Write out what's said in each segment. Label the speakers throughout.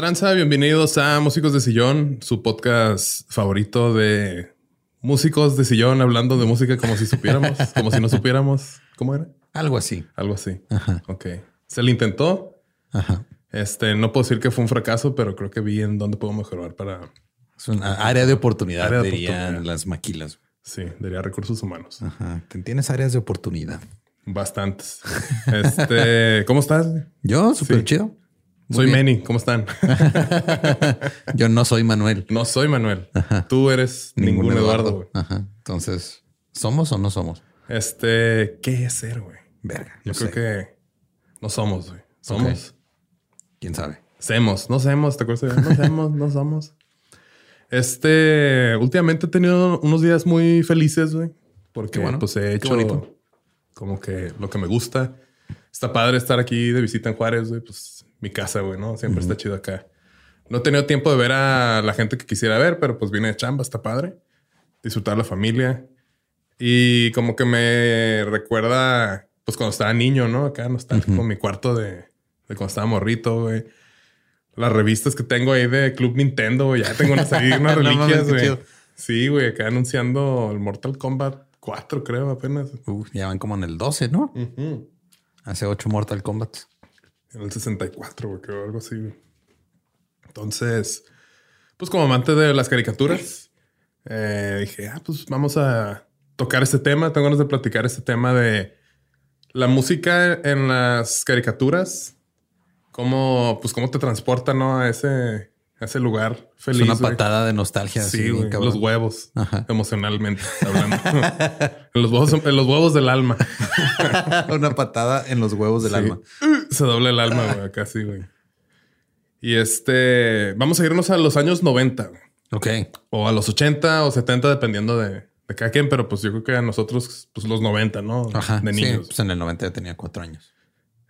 Speaker 1: Tranza? Bienvenidos a Músicos de Sillón, su podcast favorito de músicos de sillón hablando de música como si supiéramos, como si no supiéramos. ¿Cómo era?
Speaker 2: Algo así.
Speaker 1: Algo así.
Speaker 2: Ajá.
Speaker 1: Ok. Se le intentó.
Speaker 2: Ajá.
Speaker 1: Este, no puedo decir que fue un fracaso, pero creo que vi en dónde puedo mejorar para.
Speaker 2: Es una área de oportunidad,
Speaker 1: Área de
Speaker 2: dirían
Speaker 1: oportunidad.
Speaker 2: las maquilas.
Speaker 1: Sí, diría recursos humanos.
Speaker 2: Ajá. Tienes áreas de oportunidad.
Speaker 1: Bastantes. Este, ¿cómo estás?
Speaker 2: Yo, súper
Speaker 1: Sí.
Speaker 2: chido. Muy
Speaker 1: Soy
Speaker 2: bien.
Speaker 1: Manny. ¿Cómo están?
Speaker 2: Yo no soy Manuel.
Speaker 1: No soy Manuel. Tú eres ningún, Eduardo. güey.
Speaker 2: Ajá. Entonces, ¿somos o no somos?
Speaker 1: Este, ¿qué es ser, güey?
Speaker 2: Verga.
Speaker 1: Yo
Speaker 2: no
Speaker 1: creo
Speaker 2: sé.
Speaker 1: que no somos, güey. Somos.
Speaker 2: ¿Quién sabe?
Speaker 1: Semos, no semos, ¿te acuerdas? No semos, no somos. Este, últimamente he tenido unos días muy felices, güey. Porque
Speaker 2: bueno,
Speaker 1: pues he hecho como que lo que me gusta. Está padre estar aquí de visita en Juárez, güey. Pues mi casa, güey, ¿no? Siempre está chido acá. No he tenido tiempo de ver a la gente que quisiera ver, pero pues vine de chamba, está padre. Disfrutar la familia. Y como que me recuerda, pues cuando estaba niño, ¿no? Acá nostálgico, mi cuarto de, de cuando estaba morrito, güey. Las revistas que tengo ahí de Club Nintendo, güey. Ya tengo unas ahí, unas reliquias, güey. sí, güey. Acá anunciando el Mortal Kombat 4, creo, apenas.
Speaker 2: Uh, ya van como en el 12, ¿no?
Speaker 1: Ujú.
Speaker 2: Hace 8 Mortal Kombat.
Speaker 1: En el 64, güey, creo, algo así. Entonces, pues como amante de las caricaturas, eh, dije, ah, pues vamos a tocar este tema. Tengo ganas de platicar este tema de la música en las caricaturas. Cómo, pues cómo te transporta, ¿no? A ese, ese lugar
Speaker 2: Es
Speaker 1: feliz.
Speaker 2: una
Speaker 1: güey.
Speaker 2: patada de nostalgia.
Speaker 1: Sí,
Speaker 2: así, cabrón.
Speaker 1: los huevos,
Speaker 2: Ajá.
Speaker 1: emocionalmente hablando. en, los huevos, en los huevos del alma.
Speaker 2: una patada en los huevos del
Speaker 1: Sí.
Speaker 2: alma.
Speaker 1: Se dobla el alma, güey, acá sí, güey. Y este, vamos a irnos a los años 90, güey.
Speaker 2: Ok.
Speaker 1: o a los 80 o 70, dependiendo de, de cada quien, pero pues yo creo que a nosotros, pues los 90, ¿no?
Speaker 2: Ajá.
Speaker 1: De
Speaker 2: Sí,
Speaker 1: niños.
Speaker 2: pues en el 90 ya tenía cuatro años.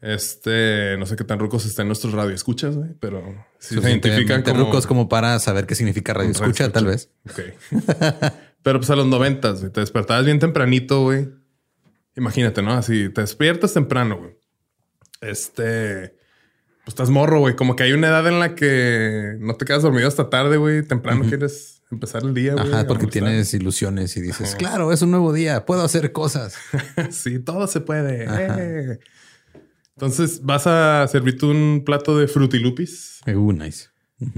Speaker 1: Este, no sé qué tan rucos estén nuestros radioescuchas, güey, pero si se identifican como,
Speaker 2: rucos como para saber qué significa radio
Speaker 1: como
Speaker 2: escucha, tal vez.
Speaker 1: Ok. pero pues a los noventas, te despertabas bien tempranito, güey. Imagínate, ¿no? Así te despiertas temprano, güey. Este, pues estás morro, güey. Como que hay una edad en la que no te quedas dormido hasta tarde, güey. Temprano quieres empezar el día, güey.
Speaker 2: Ajá, porque tienes ilusiones y dices, claro, es un nuevo día, puedo hacer cosas.
Speaker 1: sí, todo se puede. Eh. Entonces vas a servirte un plato de Frutilupis,
Speaker 2: Uh, nice.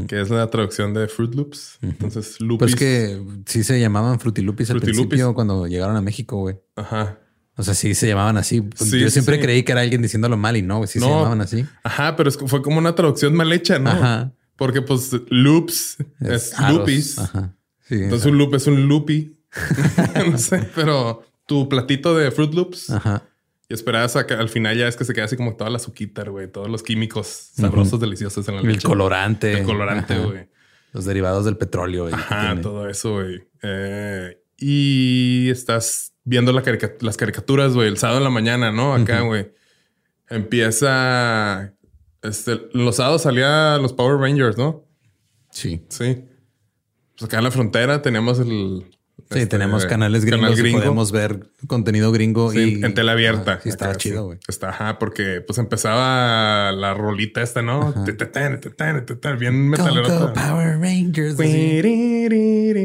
Speaker 1: que es la traducción de Fruit Loops. Entonces, lupis.
Speaker 2: es que sí se llamaban frutilupis al
Speaker 1: Frutilupis.
Speaker 2: principio cuando llegaron a México, güey.
Speaker 1: Ajá.
Speaker 2: O sea, sí se llamaban así.
Speaker 1: Sí,
Speaker 2: Yo siempre
Speaker 1: sí.
Speaker 2: creí que era alguien diciéndolo mal y no, güey, sí se llamaban así.
Speaker 1: Ajá, pero es fue como una traducción mal hecha, ¿no?
Speaker 2: Ajá.
Speaker 1: Porque pues loops es, lupis.
Speaker 2: Ajá. Sí,
Speaker 1: Entonces un loop es un loopy. no sé, pero tu platito de Fruit Loops
Speaker 2: Ajá.
Speaker 1: Y esperabas a que al final ya es que se queda así como toda la azuquita, güey. Todos los químicos sabrosos, deliciosos en la
Speaker 2: El
Speaker 1: leche.
Speaker 2: colorante.
Speaker 1: El colorante, güey.
Speaker 2: Los derivados del petróleo. que
Speaker 1: Ajá, todo eso, güey. Eh, y estás viendo la carica- las caricaturas, güey, el sábado en la mañana, ¿no? Acá, güey. Empieza. Este, los sábados salía los Power Rangers, ¿no?
Speaker 2: Sí.
Speaker 1: Sí. Pues acá en la frontera teníamos el.
Speaker 2: Sí,
Speaker 1: este,
Speaker 2: tenemos canales gringos
Speaker 1: canal
Speaker 2: y podemos ver contenido gringo
Speaker 1: Sí,
Speaker 2: y
Speaker 1: en tela abierta.
Speaker 2: Ajá, sí, estaba chido, güey.
Speaker 1: Está, ajá, porque pues empezaba la rolita esta, ¿no? Bien metalero.
Speaker 2: Power Rangers.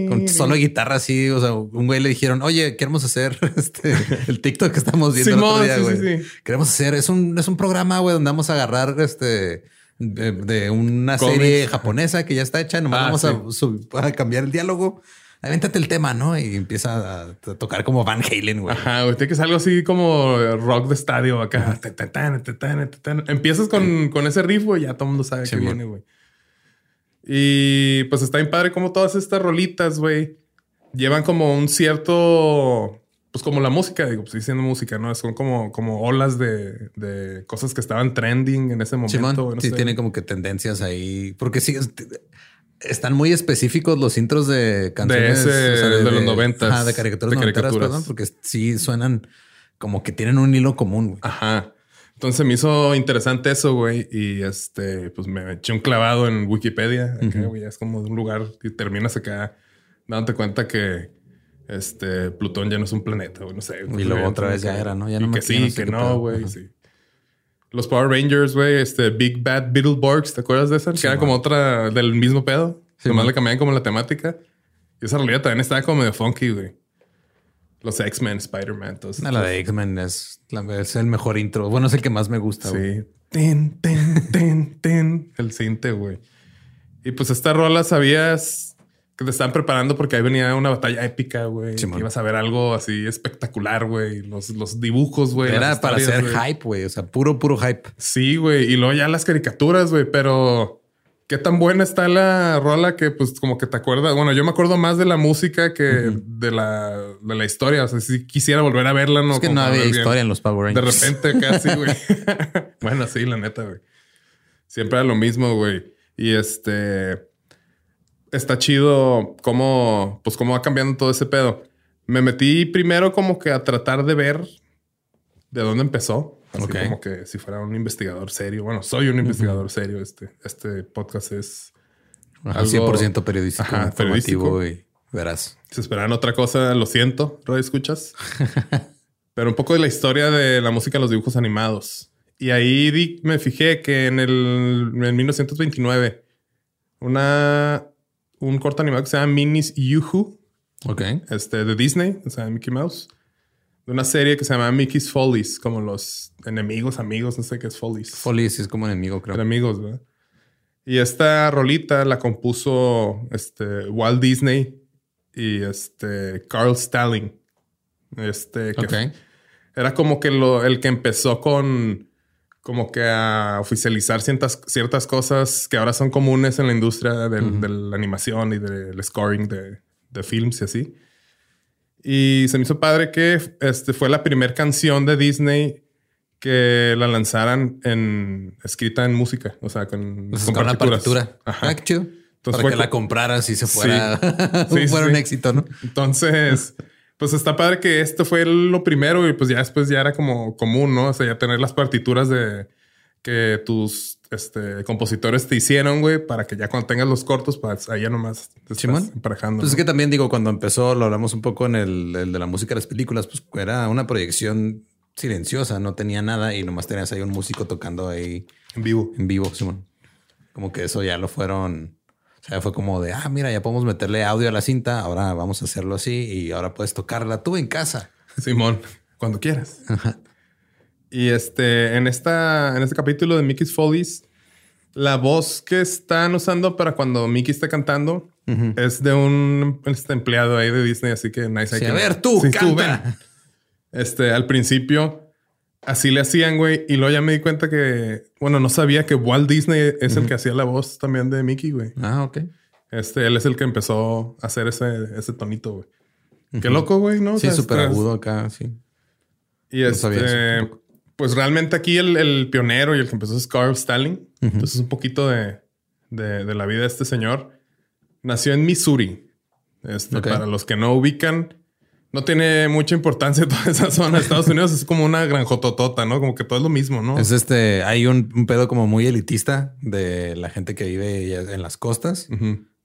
Speaker 2: Con solo guitarra así, o sea, un güey le dijeron, oye, queremos hacer este el TikTok que estamos viendo el otro día, güey. Queremos hacer, es un, es un programa, güey, donde vamos a agarrar este de, de una serie japonesa que ya está hecha, nomás
Speaker 1: Ah,
Speaker 2: vamos a, a cambiar el diálogo. Avéntate el tema, ¿no? Y empieza a, tocar como Van Halen, güey.
Speaker 1: Ajá, güey, tiene que ser algo así como rock de estadio acá. Empiezas con, con ese riff, güey, ya todo el mundo sabe que viene, güey. Y pues está bien padre como todas estas rolitas, güey, llevan como un cierto, pues como la música, digo, pues diciendo música, ¿no? Son como, como olas de, de cosas que estaban trending en ese momento.
Speaker 2: Simón,
Speaker 1: no
Speaker 2: sí
Speaker 1: sé.
Speaker 2: tiene como que tendencias ahí, porque sí es- están muy específicos los intros de canciones
Speaker 1: ese- de los noventas,
Speaker 2: ajá, de caricaturas
Speaker 1: de
Speaker 2: noventeras, perdón, porque sí suenan como que tienen un hilo común. güey.
Speaker 1: Ajá. Entonces me hizo interesante eso, güey. Y este, pues me eché un clavado en Wikipedia. Acá, güey, es como de un lugar y terminas acá dándote cuenta que este Plutón ya no es un planeta, güey. No sé.
Speaker 2: Y luego otra vez ya era, ¿no? Ya
Speaker 1: y
Speaker 2: no me-
Speaker 1: que sí, que no, güey. Sí. Los Power Rangers, güey, este Big Bad Beetleborgs, ¿te acuerdas de esa? que era
Speaker 2: man.
Speaker 1: como otra del mismo pedo.
Speaker 2: Sí,
Speaker 1: Nomás
Speaker 2: man.
Speaker 1: le cambiaban como la temática. Y esa realidad también estaba como medio funky, güey. Los X-Men, Spider-Man, todos.
Speaker 2: No, la de X-Men es, es el mejor intro. Bueno, es el que más me gusta. güey.
Speaker 1: Sí. Ten, ten, ten, ten. El cinte, güey. Y pues esta rola sabías que te estaban preparando porque ahí venía una batalla épica, güey. Ibas a ver algo así espectacular, güey. Los, los dibujos, güey.
Speaker 2: Era para hacer hype, güey. O sea, puro, puro hype.
Speaker 1: Sí, güey. Y luego ya las caricaturas, güey. Pero qué tan buena está la rola que, pues, como que te acuerdas. Bueno, yo me acuerdo más de la música que de, la, de la historia. O sea, si quisiera volver a verla, no.
Speaker 2: es que no había
Speaker 1: bien.
Speaker 2: historia en los Power
Speaker 1: De
Speaker 2: Rangers.
Speaker 1: repente casi, güey. bueno, sí, la neta, güey. Siempre era lo mismo, güey. Y este está chido cómo, pues cómo va cambiando todo ese pedo. Me metí primero como que a tratar de ver de dónde empezó. Así
Speaker 2: Ok.
Speaker 1: como que si fuera un investigador serio. Bueno, soy un investigador serio. Este, este podcast es.
Speaker 2: Ajá,
Speaker 1: algo-
Speaker 2: 100% periodístico,
Speaker 1: Ajá, periodístico.
Speaker 2: y verás.
Speaker 1: Si esperaban otra cosa, lo siento, radio escuchas. Pero un poco de la historia de la música los dibujos animados. Y ahí di- me fijé que en el en 1929 una un corto animado que se llama Minis Yuhu,
Speaker 2: Ok.
Speaker 1: este de Disney, o sea, Mickey Mouse, de una serie que se llama Mickey's Follies, como los enemigos, amigos, no sé qué es Follies.
Speaker 2: Sí es como enemigo, creo.
Speaker 1: Enemigos, ¿verdad? Y esta rolita la compuso este Walt Disney y este Carl Stalling. Este que
Speaker 2: Ok.
Speaker 1: era como que lo, el que empezó con como que a oficializar ciertas, ciertas cosas que ahora son comunes en la industria del- de la animación y del scoring de, de films y así. Y se me hizo padre que este fue la primera canción de Disney que la lanzaran en escrita en música, o sea, con,
Speaker 2: Pues
Speaker 1: con
Speaker 2: con una partitura.
Speaker 1: Ajá.
Speaker 2: Ah.
Speaker 1: Entonces
Speaker 2: Para
Speaker 1: fue
Speaker 2: que la compraras y se fuera,
Speaker 1: Sí, sí,
Speaker 2: fuera un
Speaker 1: sí.
Speaker 2: éxito, ¿no?
Speaker 1: Entonces, Pues está padre que esto fue lo primero y pues ya después ya era como común, ¿no? O sea, ya tener las partituras de que tus este, compositores te hicieron, güey, para que ya cuando tengas los cortos, pues ahí ya nomás te estás emparejando.
Speaker 2: Pues es que también digo, cuando empezó, lo hablamos un poco en el, el, de la música de las películas, pues era una proyección silenciosa, no tenía nada y nomás tenías ahí un músico tocando ahí
Speaker 1: en vivo.
Speaker 2: En vivo, Simón. Como que eso ya lo fueron o sea, fue como de, ah, mira, ya podemos meterle audio a la cinta, ahora vamos a hacerlo así y ahora puedes tocarla tú en casa.
Speaker 1: Simón, cuando quieras. y este, en, esta, en este capítulo de Mickey's Follies, la voz que están usando para cuando Mickey está cantando es de un este empleado ahí de Disney, así que nice.
Speaker 2: Sí, a ver, tú, canta.
Speaker 1: Este, al principio así le hacían, güey. Y luego ya me di cuenta que, bueno, no sabía que Walt Disney es el que hacía la voz también de Mickey, güey.
Speaker 2: Ah, ok.
Speaker 1: Este, él es el que empezó a hacer ese, ese tonito, güey. Qué loco, güey, ¿no?
Speaker 2: Sí, súper agudo acá, sí.
Speaker 1: Y este, pues realmente aquí el, pionero y el que empezó es Carl Stalin. Entonces, un poquito de, de, la vida de este señor. Nació en Missouri. Este, Para los que no ubican, no tiene mucha importancia toda esa zona Estados Unidos. Es como una granjototota, ¿no? Como que todo es lo mismo, ¿no?
Speaker 2: Es este, hay un, pedo como muy elitista de la gente que vive en las costas,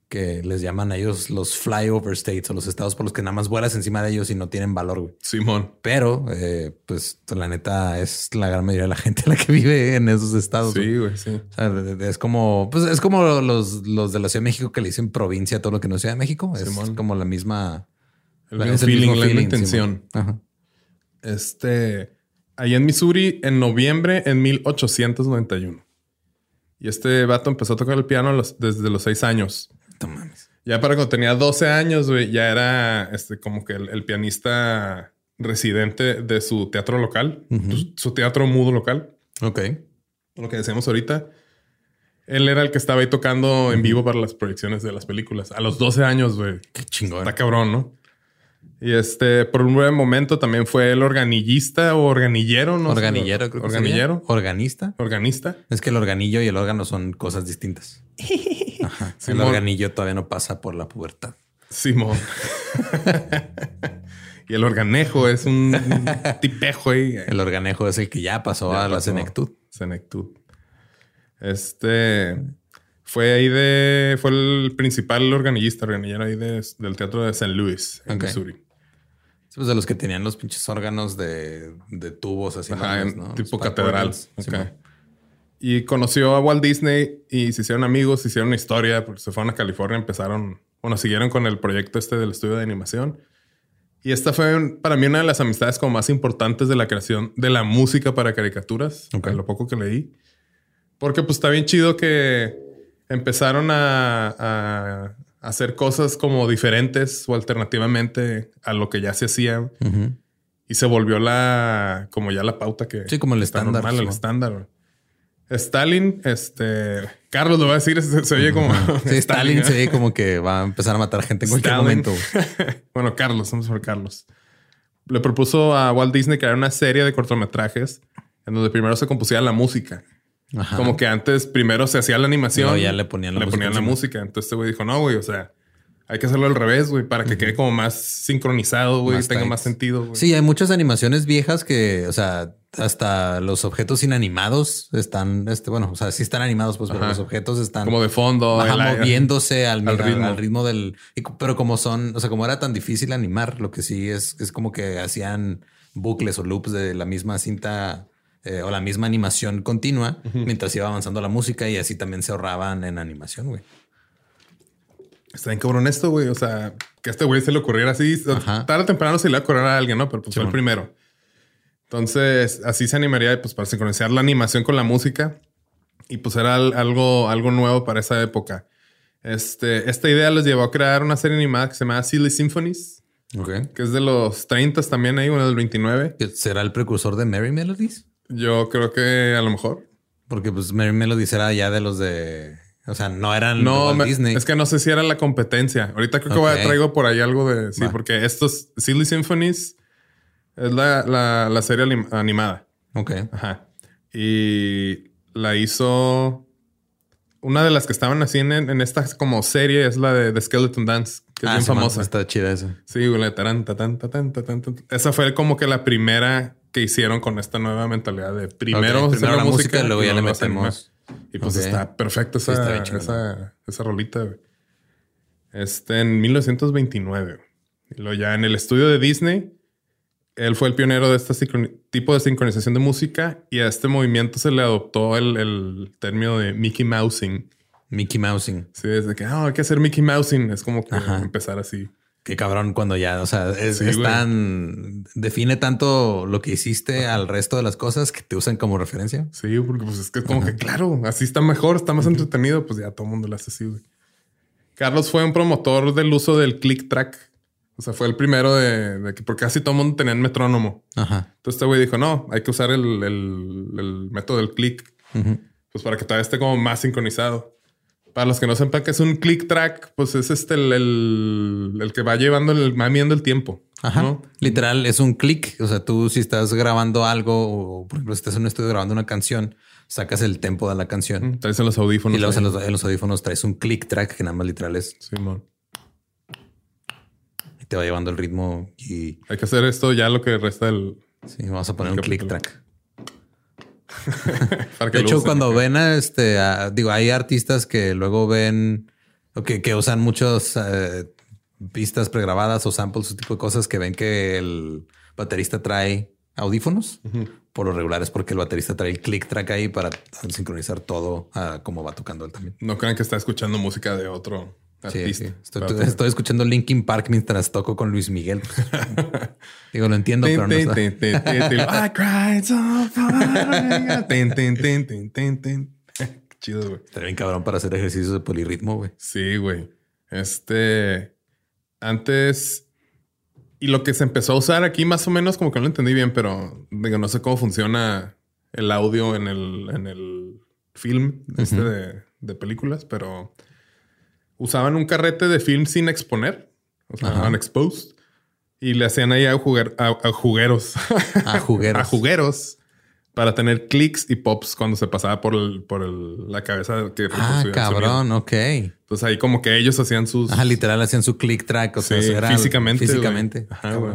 Speaker 2: que les llaman a ellos los flyover states o los estados por los que nada más vuelas encima de ellos y no tienen valor, güey.
Speaker 1: Simón.
Speaker 2: Pero, eh, pues la neta es la gran mayoría de la gente la que vive en esos estados.
Speaker 1: Sí, güey, sí.
Speaker 2: O sea, es como, pues es como los, los de la Ciudad de México que le dicen provincia a todo lo que no sea de México. Es como la misma
Speaker 1: el feeling, la intención. Este, ahí en Missouri, en noviembre en 1891. Y este vato empezó a tocar el piano desde los seis años. Ya para cuando tenía 12 años, güey, ya era este, como que el, pianista residente de su teatro local, su, teatro mudo local.
Speaker 2: Ok.
Speaker 1: Lo que decíamos ahorita. Él era el que estaba ahí tocando en vivo para las proyecciones de las películas. A los 12 años, güey.
Speaker 2: Qué chingón.
Speaker 1: Está cabrón, ¿no? Y este, por un breve momento también fue el organillista o organillero, ¿no?
Speaker 2: Organillero, creo que
Speaker 1: Organillero.
Speaker 2: Organista.
Speaker 1: Organista.
Speaker 2: Es que el organillo y el órgano son cosas distintas. El organillo todavía no pasa por la pubertad.
Speaker 1: Simón. y el organejo es un tipejo ahí.
Speaker 2: El organejo es el que ya pasó a la senectud.
Speaker 1: Senectud. Este fue ahí de. Fue el principal organillista, organillero ahí del teatro de St. Louis, en Missouri.
Speaker 2: Pues de los que tenían los pinches órganos de, tubos así.
Speaker 1: Tipo catedral. Y conoció a Walt Disney y se hicieron amigos, se hicieron una historia, porque se fueron a California, empezaron, bueno, siguieron con el proyecto este del estudio de animación. Y esta fue para mí una de las amistades como más importantes de la creación de la música para caricaturas, okay. lo poco que leí. Porque pues está bien chido que empezaron a hacer cosas como diferentes o alternativamente a lo que ya se hacía. Y se volvió la, como ya la pauta que...
Speaker 2: Sí, como el estándar.
Speaker 1: el estándar. Stalin, este... Carlos lo va a decir, se, oye como...
Speaker 2: Sí, Stalin, se oye como que va a empezar a matar gente en cualquier momento.
Speaker 1: bueno, Carlos, vamos por Carlos. Le propuso a Walt Disney crear una serie de cortometrajes en donde primero se compusiera la música. Como que antes primero se hacía la animación.
Speaker 2: ya le ponían la
Speaker 1: le
Speaker 2: música.
Speaker 1: Ponían la música. Entonces este güey dijo, no, güey, o sea, hay que hacerlo al revés, güey, para que quede como más sincronizado, güey, tenga más sentido. Güey.
Speaker 2: Sí, hay muchas animaciones viejas que, o sea, hasta los objetos inanimados están, este, bueno, o sea, sí están animados, pues, pero los objetos están
Speaker 1: como de fondo,
Speaker 2: moviéndose al, ritmo. al, ritmo. del, pero como son, o sea, como era tan difícil animar, lo que sí es, es como que hacían bucles o loops de la misma cinta eh, o la misma animación continua mientras iba avanzando la música y así también se ahorraban en animación, güey.
Speaker 1: Está bien cabrón esto, güey. O sea, que a este güey se le ocurriera así. Tarde o temprano se le va a ocurrir a alguien, ¿no? Pero pues fue el primero. Entonces, así se animaría pues, para sincronizar la animación con la música. Y pues era algo, algo nuevo para esa época. Este, esta idea les llevó a crear una serie animada que se llama Silly Symphonies. Que es de los 30 también ahí, bueno, del 29.
Speaker 2: ¿Será el precursor de Merry Melodies?
Speaker 1: Yo creo que a lo mejor.
Speaker 2: Porque pues Mary Melody era ya de los de... O sea, no eran
Speaker 1: no, Disney. Es que no sé si era la competencia. Ahorita creo que voy a traigo por ahí algo de... Sí, porque estos... Silly Symphonies es la, la, serie animada.
Speaker 2: Ok.
Speaker 1: Ajá. Y la hizo una de las que estaban así en, en esta como serie es la de The Skeleton Dance, que es
Speaker 2: Ah,
Speaker 1: bien
Speaker 2: Simón,
Speaker 1: famosa.
Speaker 2: Está chida esa.
Speaker 1: Sí, güey, la de. Esa fue como que la primera que hicieron con esta nueva mentalidad de primero,
Speaker 2: Ok,
Speaker 1: hacer
Speaker 2: primero la música y luego ya le metemos.
Speaker 1: Y pues está perfecto
Speaker 2: Sí,
Speaker 1: esa,
Speaker 2: está
Speaker 1: esa, esa rolita, güey. Este, en 1929. güey. Y luego ya en el estudio de Disney, él fue el pionero de este tipo de sincronización de música y a este movimiento se le adoptó el, el término de Mickey Mousing.
Speaker 2: Mickey Mousing.
Speaker 1: Sí, desde que "Ah, hay que hacer Mickey Mousing. Es como que
Speaker 2: Ajá.
Speaker 1: empezar así.
Speaker 2: Qué cabrón cuando ya, o sea, es,
Speaker 1: Sí,
Speaker 2: es
Speaker 1: güey.
Speaker 2: tan define tanto lo que hiciste al resto de las cosas que te usan como referencia.
Speaker 1: Sí, porque pues es que es como que claro, así está mejor, está más entretenido, pues ya todo el mundo lo hace así, güey. Carlos fue un promotor del uso del click track. O sea, fue el primero de, de que porque casi todo el mundo tenía el metrónomo.
Speaker 2: Ajá.
Speaker 1: Entonces este güey dijo, no, hay que usar el, el- el método del click. Pues para que todavía esté como más sincronizado. Para los que no sepan que es un click track, pues es este el, el- el que va llevando, el, va midiendo el tiempo.
Speaker 2: Ajá.
Speaker 1: ¿no?
Speaker 2: Literal, es un clic. O sea, tú si estás grabando algo o por ejemplo, si estás en un estudio grabando una canción, sacas el tempo de la canción
Speaker 1: Traes en los audífonos.
Speaker 2: y luego en los, en los audífonos traes un click track que nada más literal es
Speaker 1: Simón.
Speaker 2: y te va llevando el ritmo y
Speaker 1: Hay que hacer esto ya lo que resta del...
Speaker 2: sí, vamos a poner un click track. De hecho,
Speaker 1: usen.
Speaker 2: cuando ven a este, a- digo, hay artistas que luego ven o que, que usan muchos eh, pistas pregrabadas o samples, ese tipo de cosas que ven que el baterista trae audífonos. Por lo regular es porque el baterista trae el click track ahí para sincronizar todo a cómo va tocando él también.
Speaker 1: No crean que está escuchando música de otro
Speaker 2: Sí,
Speaker 1: artista.
Speaker 2: sí. Estoy, escuchando Linkin Park mientras toco con Luis Miguel. digo, lo entiendo, pero no. está-
Speaker 1: Chido, güey.
Speaker 2: Estaría bien cabrón para hacer ejercicios de polirritmo, güey.
Speaker 1: Sí, güey. Este. Antes. Y lo que se empezó a usar aquí, más o menos, como que no lo entendí bien, pero digo, no sé cómo funciona el audio en el, en el film este de películas, pero usaban un carrete de film sin exponer, o sea,
Speaker 2: Ajá.
Speaker 1: unexposed, y le hacían ahí a, juguer- a- a jugueros.
Speaker 2: A jugueros.
Speaker 1: a jugueros para tener clics y pops cuando se pasaba por, el, por el- la cabeza que
Speaker 2: Ah,
Speaker 1: el
Speaker 2: cabrón, ok.
Speaker 1: Entonces ahí como que ellos hacían sus...
Speaker 2: Ajá, literal hacían su click track. O sea,
Speaker 1: Sí,
Speaker 2: era
Speaker 1: físicamente.
Speaker 2: Físicamente.
Speaker 1: güey. Ajá, güey.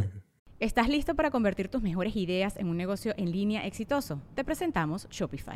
Speaker 3: ¿Estás listo para convertir tus mejores ideas en un negocio en línea exitoso? Te presentamos Shopify.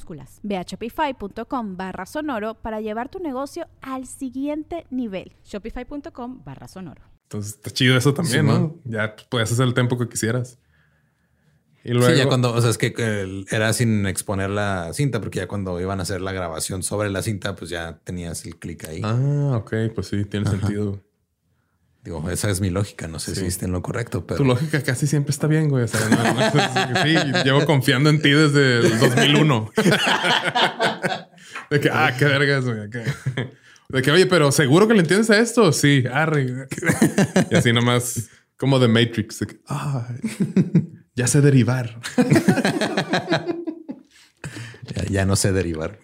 Speaker 3: Ve a shopify.com barra sonoro para llevar tu negocio al siguiente nivel. Shopify.com barra sonoro.
Speaker 1: Entonces está chido eso también,
Speaker 2: Sí,
Speaker 1: ¿no?
Speaker 2: man.
Speaker 1: Ya puedes hacer el tempo que quisieras. Y luego...
Speaker 2: Sí, ya cuando, o sea, es que eh, era sin exponer la cinta, porque ya cuando iban a hacer la grabación sobre la cinta, pues ya tenías el clic ahí.
Speaker 1: Ah, ok. Pues sí, tiene sentido.
Speaker 2: Digo, esa es mi lógica. No sé
Speaker 1: Sí.
Speaker 2: si esté en lo correcto, pero
Speaker 1: Tu lógica casi siempre está bien, güey. O sea, no- no- sí, llevo confiando en ti desde el 2001. De que, ah, qué vergas, güey. De que, oye, pero seguro que le entiendes a esto. Sí, arre. Y así nomás, como de Matrix. de que, ah, ya sé derivar.
Speaker 2: ya, ya no sé derivar.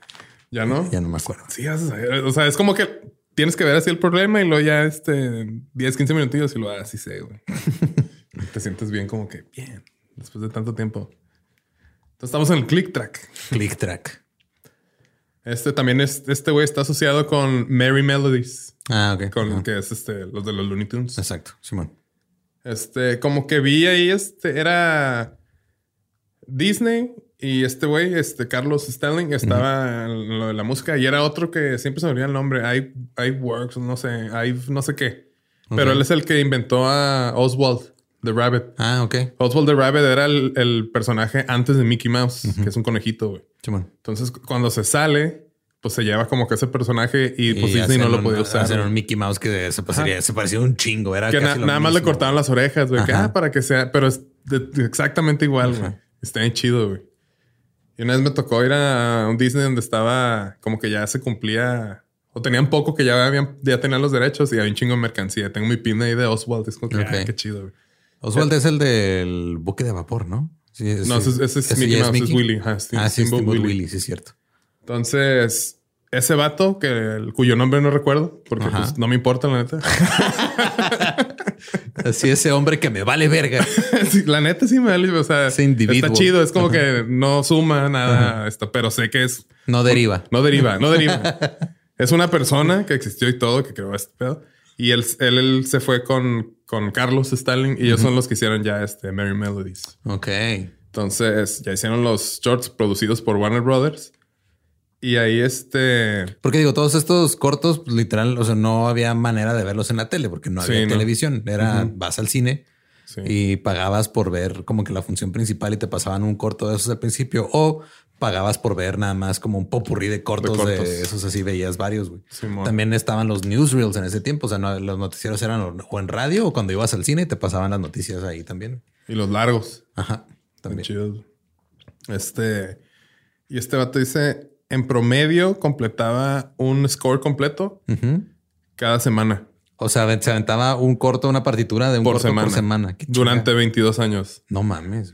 Speaker 1: ¿Ya no?
Speaker 2: Ya no me acuerdo.
Speaker 1: Sí. O sea, es como que tienes que ver así el problema y luego ya este 10, 15 minutillos y lo así sé, güey. Te sientes bien como que bien después de tanto tiempo. Entonces estamos en el click track.
Speaker 2: Click track.
Speaker 1: Este también es, este güey está asociado con Merry Melodies,
Speaker 2: Ah, ok.
Speaker 1: con
Speaker 2: Ajá.
Speaker 1: que es este, los de los Looney Tunes.
Speaker 2: Exacto, Simón.
Speaker 1: Este, como que vi ahí, este, era Disney y este güey, este Carlos Stanley, estaba en lo de la música y era otro que siempre se me olvida el nombre, I, Works, no sé, I no sé qué. Pero él es el que inventó a Oswald, the Rabbit.
Speaker 2: Ah, ok.
Speaker 1: Oswald the Rabbit era el, el personaje antes de Mickey Mouse, que es un conejito, güey. Entonces, cuando se sale, pues se lleva como que ese personaje y, pues Disney
Speaker 2: hacen
Speaker 1: no lo
Speaker 2: un-
Speaker 1: podía usar. güey.
Speaker 2: un Mickey Mouse que se parecía, se parecía un chingo. Era
Speaker 1: Que na-
Speaker 2: casi lo
Speaker 1: nada más le cortaban las orejas, güey. Ah, para que sea, pero es de- exactamente igual, güey. Está bien chido, güey. Y una vez me tocó ir a un Disney donde estaba como que ya se cumplía o tenían poco que ya habían, ya tenían los derechos y había un chingo de mercancía. Tengo mi pin ahí de Oswald. Es como que, ah, qué chido, güey.
Speaker 2: Oswald es el del buque de vapor, ¿no? Sí,
Speaker 1: No, ese es- ese es Mickey Mouse, es Willy. Steam-
Speaker 2: ah, sí,
Speaker 1: Steamboat Willy.
Speaker 2: Willy, sí es cierto.
Speaker 1: Entonces, ese vato, que el- cuyo nombre no recuerdo, porque pues, no me importa, la neta.
Speaker 2: Así ese hombre que me vale verga.
Speaker 1: Sí, la neta sí me vale. O sea,
Speaker 2: Ese individuo.
Speaker 1: está chido. Es como que no suma nada a esto, pero sé que es
Speaker 2: No deriva.
Speaker 1: No deriva, no deriva. es una persona que existió y todo, que creó este pedo. Y él, él, él se fue con, con Carlos Stalin y ellos son los que hicieron ya este Merry Melodies.
Speaker 2: Ok.
Speaker 1: Entonces ya hicieron los shorts producidos por Warner Brothers. Y ahí este...
Speaker 2: Porque digo, todos estos cortos, pues, literal, o sea, no había manera de verlos en la tele porque no
Speaker 1: Sí,
Speaker 2: había
Speaker 1: no.
Speaker 2: televisión. Era vas al cine
Speaker 1: Sí.
Speaker 2: y pagabas por ver como que la función principal y te pasaban un corto de esos al principio o pagabas por ver nada más como un popurrí de cortos de,
Speaker 1: cortos.
Speaker 2: esos así veías varios. güey. También estaban los newsreels en ese tiempo. O sea, no- los noticieros eran o- en radio o cuando ibas al cine te pasaban las noticias ahí también.
Speaker 1: Y los largos.
Speaker 2: Ajá. También.
Speaker 1: chidos. Este... Y este vato dice, en promedio completaba un score completo cada semana.
Speaker 2: O sea, se aventaba un corto, una partitura de un
Speaker 1: Por
Speaker 2: corto
Speaker 1: semana.
Speaker 2: por semana. Qué
Speaker 1: Durante
Speaker 2: chinga.
Speaker 1: 22 años.
Speaker 2: No mames.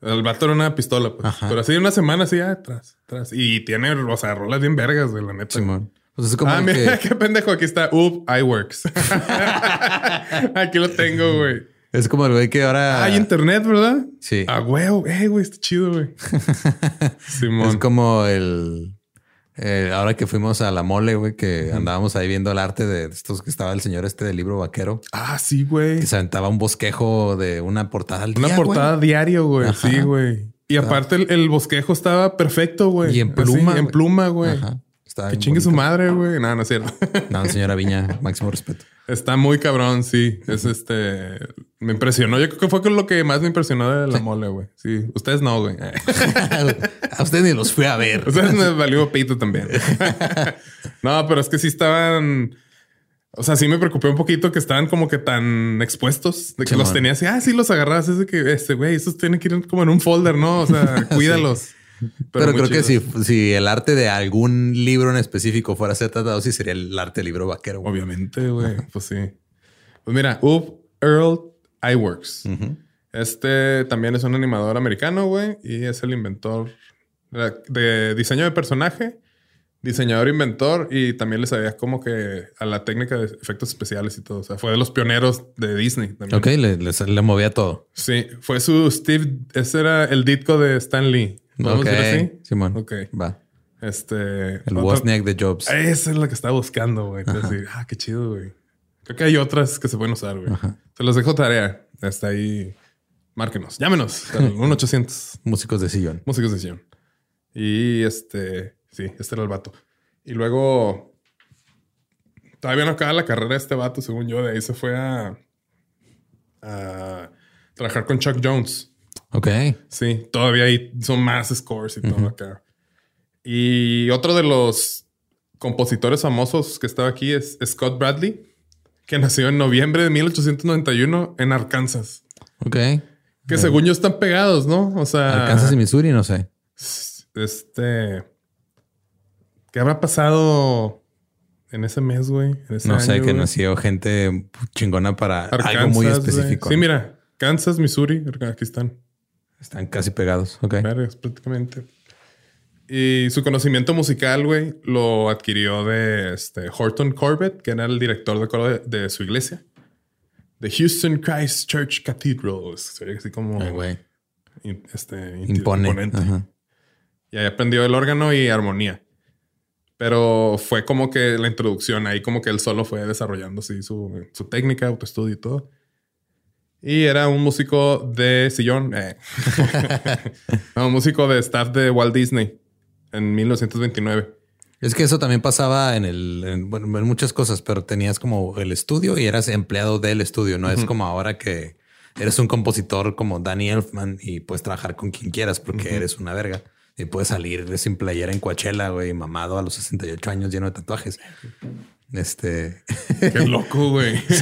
Speaker 1: El vato era una pistola, pues.
Speaker 2: Ajá.
Speaker 1: Pero así una semana así atrás, atrás. Y tiene, o sea, rolas bien vergas, de la neta.
Speaker 2: Simón. Pues es como
Speaker 1: ah, mira,
Speaker 2: que-
Speaker 1: qué pendejo. Aquí está. Up, iWorks. Aquí lo tengo, güey.
Speaker 2: Es como el güey que ahora
Speaker 1: Hay internet, ¿verdad?
Speaker 2: Sí.
Speaker 1: Ah, güey. Eh, güey, está chido, güey. Simón.
Speaker 2: es como el eh, ahora que fuimos a la mole, güey, que andábamos ahí viendo el arte de estos que estaba el señor este del libro vaquero,
Speaker 1: Ah, sí, güey.
Speaker 2: que se aventaba un bosquejo de una portada al
Speaker 1: Una
Speaker 2: día,
Speaker 1: portada diario, güey.
Speaker 2: Ajá.
Speaker 1: Sí, güey. Y aparte el, el bosquejo estaba perfecto, güey.
Speaker 2: Y en
Speaker 1: Así,
Speaker 2: pluma,
Speaker 1: en
Speaker 2: güey.
Speaker 1: pluma,
Speaker 2: güey.
Speaker 1: güey.
Speaker 2: Ajá. Estaba
Speaker 1: Que chingue su madre, güey. No, no es cierto.
Speaker 2: No, señora Viña, máximo respeto.
Speaker 1: Está muy cabrón, sí. Es este. Me impresionó. Yo creo que fue con lo que más me impresionó de la mole, güey. Sí. Ustedes no, güey.
Speaker 2: a usted ni los fui a ver.
Speaker 1: Ustedes me valió pito también. no, pero es que sí estaban. O sea, sí me preocupé un poquito que estaban como que tan expuestos de que
Speaker 2: Simón.
Speaker 1: los tenías así. Ah, sí, los agarras. Es de que este güey, esos tienen que ir como en un folder, ¿no? O sea, cuídalos.
Speaker 2: Pero,
Speaker 1: muy
Speaker 2: creo que si,
Speaker 1: chidos.
Speaker 2: si el arte de algún libro en específico fuera a ser tratado, sí sería el arte del libro vaquero. güey.
Speaker 1: Obviamente, güey. Pues sí. Pues mira, Up Earl iWorks.
Speaker 2: Ujú.
Speaker 1: Este también es un animador americano, güey, y es el inventor de, de diseño de personaje, diseñador inventor, y también le sabía como que a la técnica de efectos especiales y todo. O sea, fue de los pioneros de Disney. También.
Speaker 2: Ok, le, le- le movía todo.
Speaker 1: Sí, fue su Steve, ese era el disco de Stan Lee. ¿Vamos
Speaker 2: ok,
Speaker 1: a decir así?
Speaker 2: Simón.
Speaker 1: Ok.
Speaker 2: Va.
Speaker 1: Este.
Speaker 2: El Wozniak de Jobs.
Speaker 1: Esa es la que estaba buscando, güey. Sí, ah, qué chido, güey. Creo que hay otras que se pueden usar, güey. Se los dejo tarea. Hasta ahí. Márquenos. Llámenos. al 1-800.
Speaker 2: Músicos de sillón.
Speaker 1: Músicos de sesión. Y este, sí, este era el vato. Y luego, todavía no acaba la carrera de este vato, según yo. De ahí se fue a, a trabajar con Chuck Jones.
Speaker 2: Ok.
Speaker 1: Sí, todavía ahí son más scores y todo acá. Y otro de los compositores famosos que estaba aquí es Scott Bradley, que nació en noviembre de 1891 en Arkansas.
Speaker 2: Ok.
Speaker 1: Que según yo están pegados, ¿no? O sea,
Speaker 2: Arkansas y Missouri, no sé.
Speaker 1: este. ¿Qué habrá pasado en ese mes, güey? Ese
Speaker 2: No sé,
Speaker 1: año,
Speaker 2: que
Speaker 1: güey?
Speaker 2: nació gente chingona para
Speaker 1: Arkansas,
Speaker 2: algo muy
Speaker 1: güey.
Speaker 2: específico.
Speaker 1: Sí, mira, Kansas, Missouri, aquí están.
Speaker 2: Están casi pegados. Ok.
Speaker 1: Vergas, prácticamente. Y su conocimiento musical, güey, lo adquirió de este, Horton Corbett, que era el director de coro de, de su iglesia. The Houston Christ Church Cathedral. Se ve así como
Speaker 2: Ay,
Speaker 1: in- este,
Speaker 2: Impone.
Speaker 1: imponente.
Speaker 2: Ajá.
Speaker 1: Y ahí aprendió el órgano y armonía. Pero fue como que la introducción, ahí como que él solo fue desarrollando así su, su técnica, autoestudio y todo. Y era un músico de sillón. eh. no, un músico de staff de Walt Disney en 1929.
Speaker 2: Es que eso también pasaba en el, en, bueno, en muchas cosas, pero tenías como el estudio y eras empleado del estudio. No es como ahora que eres un compositor como Danny Elfman y puedes trabajar con quien quieras porque eres una verga. Y puedes salir sin playera en Coachella, güey, mamado a los 68 años lleno de tatuajes. Este.
Speaker 1: Qué loco, güey.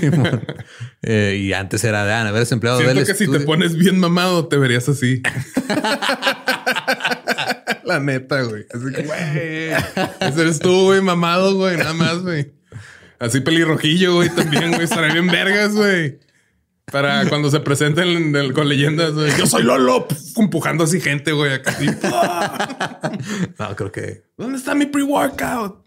Speaker 2: Eh, y antes era de ah, eres empleado Siento
Speaker 1: del que si te pones bien mamado, te verías así. La neta, güey. Así que, güey. Ese eres tú, güey, mamado, güey, nada más, güey. Así pelirrojillo, güey, también, güey. Estará bien vergas, güey. Para cuando se presenten con leyendas, güey. Yo soy Lolo, empujando así gente, güey, acá.
Speaker 2: no, creo que.
Speaker 1: ¿Dónde está mi pre-workout?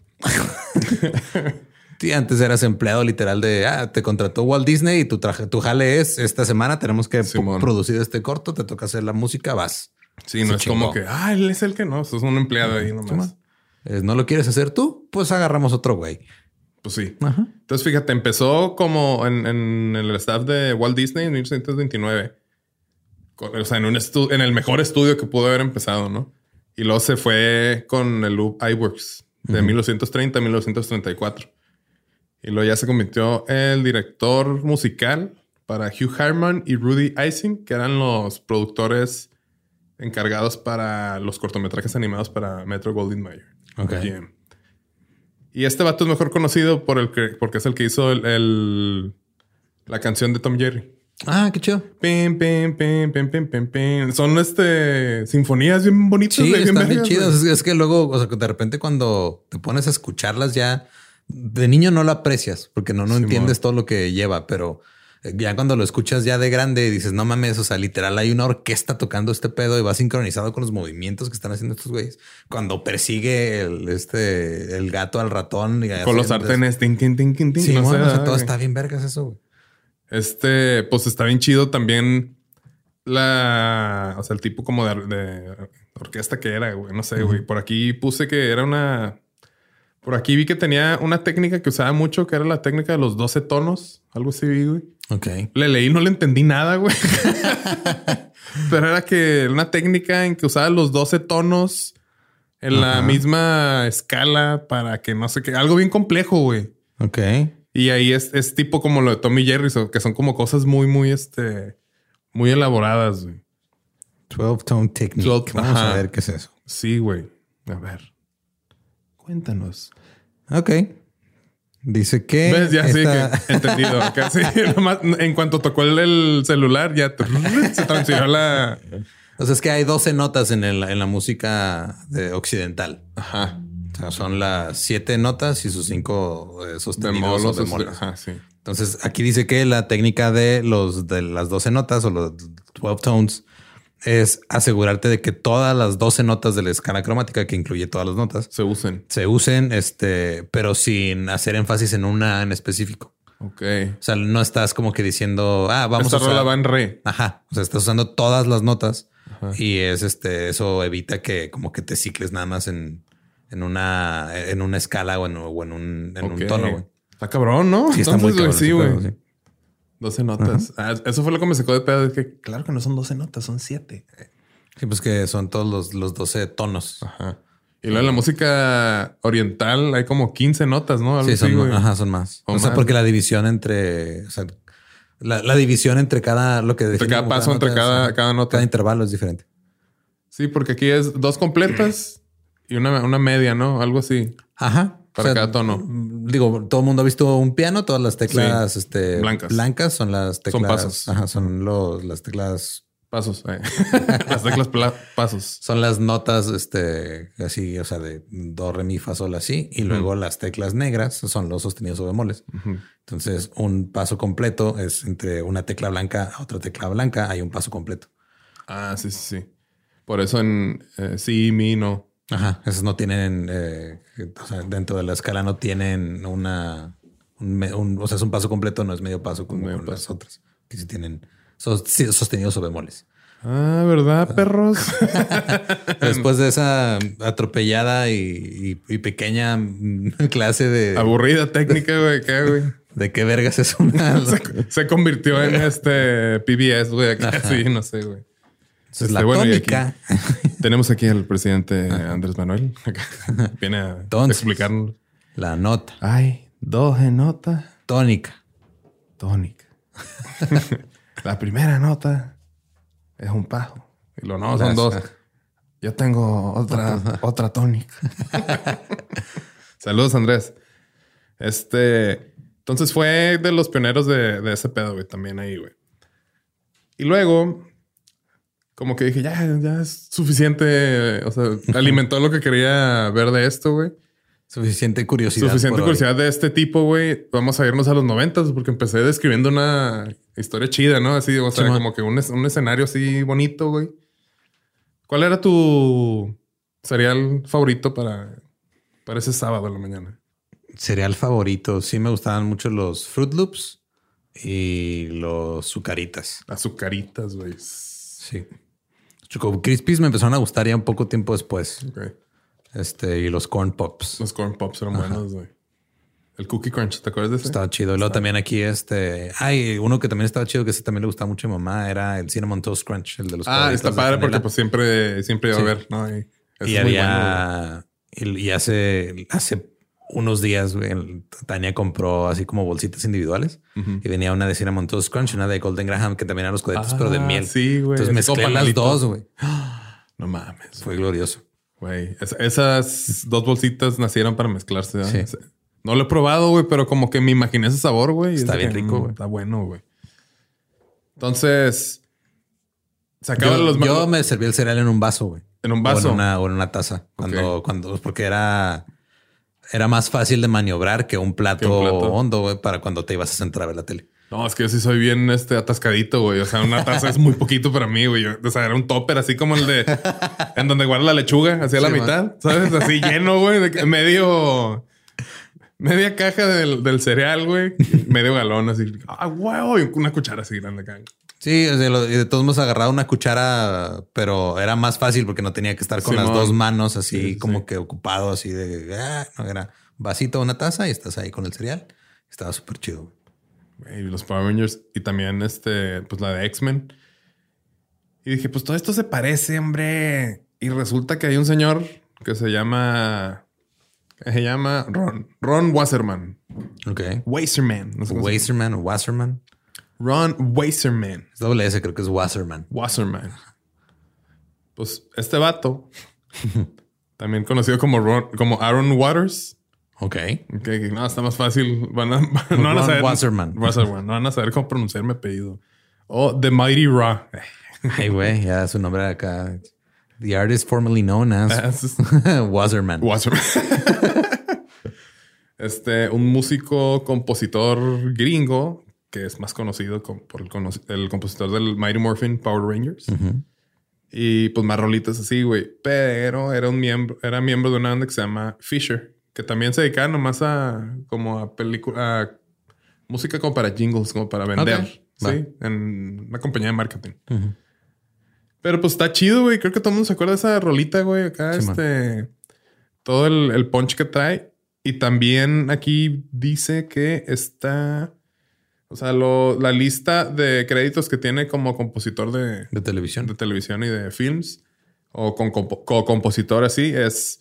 Speaker 2: Sí, antes eras empleado literal de ah, te contrató Walt Disney y tu traje, tu jale es esta semana tenemos que producir este corto, te toca hacer la música, vas.
Speaker 1: Sí, no es como que ah, él es el que no, sos un empleado ahí nomás.
Speaker 2: no lo quieres hacer tú, pues agarramos otro güey.
Speaker 1: Pues sí. Entonces, fíjate, empezó como en, el staff de Walt Disney en 1929. O sea, en, un en el mejor estudio que pudo haber empezado, ¿no? Y luego se fue con el Loop iWorks de 1930 a 1934. Y luego ya se convirtió el director musical para Hugh Harman y Rudy Ising, que eran los productores encargados para los cortometrajes animados para Metro Goldwyn Mayer.
Speaker 2: Okay.
Speaker 1: Y este vato es mejor conocido por el que, porque es el que hizo el, la canción de Tom Jerry.
Speaker 2: Ah, qué chido.
Speaker 1: Pim, pim, pim, pim, pim, pim, pim. Son este sinfonías bien bonitas.
Speaker 2: Sí, están bien, chidas. Es, que luego, o sea, de repente cuando te pones a escucharlas ya de niño no lo aprecias porque no, no entiendes todo lo que lleva, pero ya cuando lo escuchas ya de grande dices, no mames, o sea, literal hay una orquesta tocando este pedo y va sincronizado con los movimientos que están haciendo estos güeyes. Cuando persigue el, este, el gato al ratón. Y
Speaker 1: con los sartenes, ting, ting, ting, ting,
Speaker 2: Sí, no sé, todo está bien vergas eso, güey.
Speaker 1: Este, pues está bien chido también la, o sea, el tipo como de, orquesta que era, güey, no sé, güey. Por aquí puse que era una por aquí vi que tenía una técnica que usaba mucho, que era la técnica de los 12 tonos. Algo así, güey.
Speaker 2: Ok.
Speaker 1: Le leí, no le entendí nada, güey. Pero era que una técnica en que usaba los 12 tonos en la misma escala para que no sé qué. Algo bien complejo, güey.
Speaker 2: Ok.
Speaker 1: Y ahí es, tipo como lo de Tommy Jerry, que son como cosas muy, muy, este, muy elaboradas, güey.
Speaker 2: 12 tone technique. Vamos a ver qué es eso.
Speaker 1: Sí, güey. A ver. Cuéntanos.
Speaker 2: Ok. Dice que.
Speaker 1: ¿Ves? Ya sí, que entendido. Casi en cuanto tocó el, celular, ya se transfirió la.
Speaker 2: O sea, es que hay 12 notas en, el, en la música de occidental.
Speaker 1: Ajá.
Speaker 2: O sea, son las siete notas y sus cinco eh, sostenidos.
Speaker 1: Ajá, sí.
Speaker 2: Entonces, aquí dice que la técnica de los de las 12 notas o los 12 tones es asegurarte de que todas las 12 notas de la escala cromática, que incluye todas las notas,
Speaker 1: se usen.
Speaker 2: Se usen, este, pero sin hacer énfasis en una en específico.
Speaker 1: Ok.
Speaker 2: O sea, no estás como que diciendo, ah, vamos
Speaker 1: a usar... va en re.
Speaker 2: Ajá. O sea, estás usando todas las notas y es este, eso evita que como que te cicles nada más en, en una, en una escala o en, un, en un tono,
Speaker 1: Está cabrón, ¿no?
Speaker 2: Sí, está muy cabrón.
Speaker 1: Sí, güey. 12 notas. Ah, eso fue lo que me sacó de pedo. Es que claro que no son 12 notas, son 7.
Speaker 2: Sí, pues que son todos los, los 12 tonos.
Speaker 1: Ajá. Y luego en la música oriental hay como 15 notas, ¿no?
Speaker 2: sí, son, ajá, son más. O, sea, porque la división entre, o sea, la, división entre cada, lo que
Speaker 1: Entre cada paso, entre cada, cada nota.
Speaker 2: Cada intervalo es diferente.
Speaker 1: Sí, porque aquí es dos completas y una, una media, ¿no? Algo así.
Speaker 2: Ajá.
Speaker 1: Para cada tono.
Speaker 2: Digo, todo el mundo ha visto un piano, todas las teclas este,
Speaker 1: blancas.
Speaker 2: blancas son las teclas.
Speaker 1: Son pasos.
Speaker 2: Ajá, son los, las teclas.
Speaker 1: Pasos. Eh. las teclas pasos.
Speaker 2: Son las notas, este, así, o sea, de do, re, mi, fa, sol, así. Y luego las teclas negras son los sostenidos o bemoles. Entonces, un paso completo es entre una tecla blanca a otra tecla blanca. Hay un paso completo.
Speaker 1: Ah, sí, sí, sí. Por eso en eh, sí, mi, no.
Speaker 2: Ajá, esas no tienen, eh, o sea, dentro de la escala no tienen una, un, o sea, es un paso completo, no es medio paso como las otras, que sí tienen sostenidos o bemoles.
Speaker 1: Ah, ¿verdad, perros?
Speaker 2: Después de esa atropellada y, pequeña clase de...
Speaker 1: Aburrida técnica, güey, ¿qué, güey?
Speaker 2: ¿De qué vergas es una?
Speaker 1: se, convirtió en este PBS, güey, sí, no sé, güey.
Speaker 2: Es la este, tónica.
Speaker 1: tenemos aquí al presidente Andrés Manuel. Viene a explicarnos.
Speaker 2: La nota.
Speaker 1: Ay, doce nota.
Speaker 2: Tónica.
Speaker 1: Tónica. La primera nota es un pajo. Y lo no, son dos. Yo tengo otra, otra tónica. Saludos, Andrés. Este, entonces fue de los pioneros de, de ese pedo, güey, también ahí, güey. Y luego, como que dije, ya, ya es suficiente. O sea, alimentó lo que quería ver de esto, güey.
Speaker 2: Suficiente curiosidad.
Speaker 1: Suficiente curiosidad de este tipo, güey. Vamos a irnos a los noventas porque empecé describiendo una historia chida, ¿no? Así, o sea, como que un, un, escenario así bonito, güey. ¿Cuál era tu cereal favorito para, para ese sábado en la mañana?
Speaker 2: Cereal favorito. Sí me gustaban mucho los Fruit Loops y los Zucaritas.
Speaker 1: Azucaritas, güey.
Speaker 2: Sí. Choco Crispies me empezaron a gustar ya un poco tiempo después. Este, y los corn pops.
Speaker 1: Los corn pops eran buenos, güey. El cookie crunch, ¿te acuerdas de ese?
Speaker 2: Estaba chido. Y luego también aquí, este, ay, uno que también estaba chido, que ese también le gustaba mucho a mi mamá, era el cinnamon toast crunch, el de los.
Speaker 1: Ah, está padre porque pues siempre, siempre iba a ver, ¿no?
Speaker 2: Y, y había, bueno, y, hace, hace unos días, güey, Tania compró así como bolsitas individuales uh -huh. y venía una de cinnamon toast crunch y una de golden graham que también eran los coditos, ah, pero de miel.
Speaker 1: Sí, güey.
Speaker 2: Entonces mezclé las dos, güey.
Speaker 1: No mames.
Speaker 2: Fue glorioso.
Speaker 1: Güey, es, esas dos bolsitas nacieron para mezclarse. ¿eh? Sí. No lo he probado, güey, pero como que me imaginé ese sabor, güey.
Speaker 2: Está bien
Speaker 1: que,
Speaker 2: rico, güey.
Speaker 1: Está bueno, güey. Entonces,
Speaker 2: sacaban los... Yo me serví el cereal en un vaso, güey.
Speaker 1: En un vaso.
Speaker 2: O en una, o en una taza. Cuando, okay. cuando, porque era, era más fácil de maniobrar que un plato, un plato? hondo, güey, para cuando te ibas a sentar a ver la tele.
Speaker 1: No, es que yo sí soy bien este, atascadito, güey. O sea, una taza es muy poquito para mí, güey. O sea, era un topper así como el de... en donde guarda la lechuga, hacia sí, la mitad. Man. ¿Sabes? Así lleno, güey. De medio... Media caja del, del cereal, güey. medio galón, así. Ah, wow. Y una cuchara así grande acá.
Speaker 2: Sí, o sea, de todos hemos agarrado una cuchara, pero era más fácil porque no tenía que estar con sí, las man. dos manos así sí, como que ocupado, así de... Ah, no, era vasito, una taza y estás ahí con el cereal. Estaba súper chido.
Speaker 1: Y los Power Rangers y también este, pues la de X-Men. Y dije, pues todo esto se parece, hombre. Y resulta que hay un señor que se llama. Que se llama Ron. Ron Wasserman.
Speaker 2: Ok.
Speaker 1: Wasserman.
Speaker 2: No sé Wasserman o Wasserman.
Speaker 1: Ron Wasserman.
Speaker 2: Es doble S, creo que es Wasserman.
Speaker 1: Wasserman. Pues este vato, también conocido como Ron, como Aaron Waters.
Speaker 2: Ok.
Speaker 1: Ok, no, está más fácil. Van a, no van a saber.
Speaker 2: Wasserman.
Speaker 1: Wasserman. No van a saber cómo pronunciar mi apellido. O oh, The Mighty Ra.
Speaker 2: Ay, güey, ya su nombre acá. The artist formerly known as Wasserman.
Speaker 1: Wasserman. este, un músico compositor gringo que es más conocido por el, el compositor del Mighty Morphin Power Rangers. Uh -huh. Y pues más rolitas así, güey. Pero era un miembro, era miembro de una banda que se llama Fisher que también se dedicaba nomás a como a película, a música como para jingles, como para vender. Okay. Sí, en una compañía de marketing. Uh -huh. Pero pues está chido, güey. Creo que todo el mundo se acuerda de esa rolita, güey. Acá, sí, este. Man. Todo el, el, punch que trae. Y también aquí dice que está. O sea, lo, la lista de créditos que tiene como compositor de,
Speaker 2: de televisión.
Speaker 1: De televisión y de films. O con co-compositor así es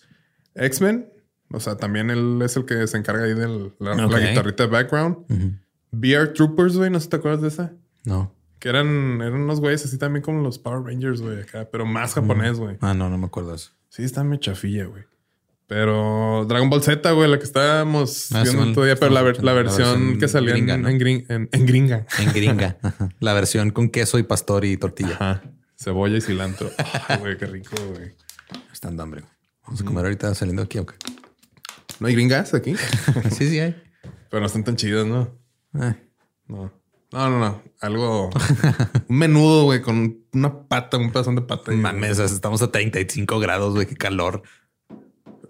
Speaker 1: X-Men, o sea, también él es el que se encarga ahí de la, okay. la, guitarrita de background. Uh -huh. VR Troopers, güey, no sé si te acuerdas de esa.
Speaker 2: No.
Speaker 1: Que eran, eran unos güeyes así también como los Power Rangers, güey, acá, pero más japonés, güey.
Speaker 2: Ah, no, no me acuerdo eso.
Speaker 1: Sí, está muy chafilla, güey. Pero Dragon Ball Z, güey, la que estábamos ah, viendo sí, todavía, pero la, versión versión que salía gringa, en, ¿no? en, gring, en, en, gringa.
Speaker 2: En gringa. la versión con queso y pastor y tortilla.
Speaker 1: Ajá. Cebolla y cilantro. Güey, qué rico, güey.
Speaker 2: Están de hambre. Vamos a comer ahorita saliendo aquí, ¿ok?
Speaker 1: ¿No hay gringas aquí?
Speaker 2: sí, sí hay.
Speaker 1: Pero no están tan chidas, ¿no? Eh. No. No, no, no. Algo. un menudo, güey, con una pata, un pedazón de pata.
Speaker 2: Mames, estamos a 35 grados, güey. Qué calor.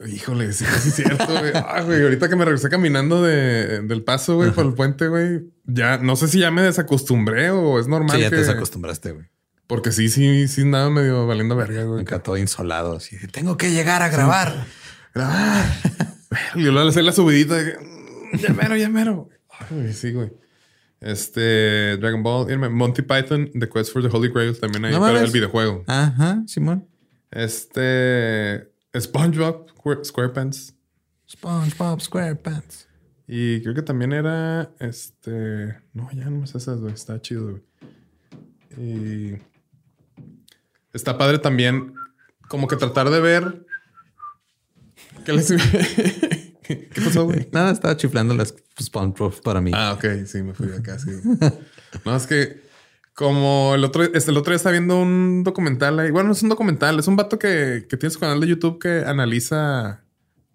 Speaker 1: Híjole, sí, sí es cierto, güey. Ah, güey, ahorita que me regresé caminando de, del paso, güey, por el puente, güey. Ya no sé si ya me desacostumbré o es normal.
Speaker 2: Sí, ya
Speaker 1: que...
Speaker 2: te desacostumbraste, güey.
Speaker 1: Porque sí, sí, sí, nada medio valiendo verga, güey.
Speaker 2: Acá todo insolado, así. Tengo que llegar a grabar.
Speaker 1: Sí. Grabar. Y luego hacer la subidita de que, mm, ya mero, ya mero. Ay, sí, güey. Este Dragon Ball, Monty Python, The Quest for the Holy Grail también hay, no pero el videojuego.
Speaker 2: Ajá, Simón.
Speaker 1: Este SpongeBob SquarePants.
Speaker 2: SpongeBob SquarePants.
Speaker 1: Y creo que también era este. No, ya no es esas, güey. Está chido, güey. Y está padre también como que tratar de ver... ¿Qué les... ¿Qué pasó, güey?
Speaker 2: Nada, estaba chiflando las Spawnproof para mí.
Speaker 1: Ah, ok. Sí, me fui acá, sí. no, es que como el otro, este, el otro día estaba viendo un documental ahí. Bueno, no es un documental, es un vato que, que tiene su canal de YouTube que analiza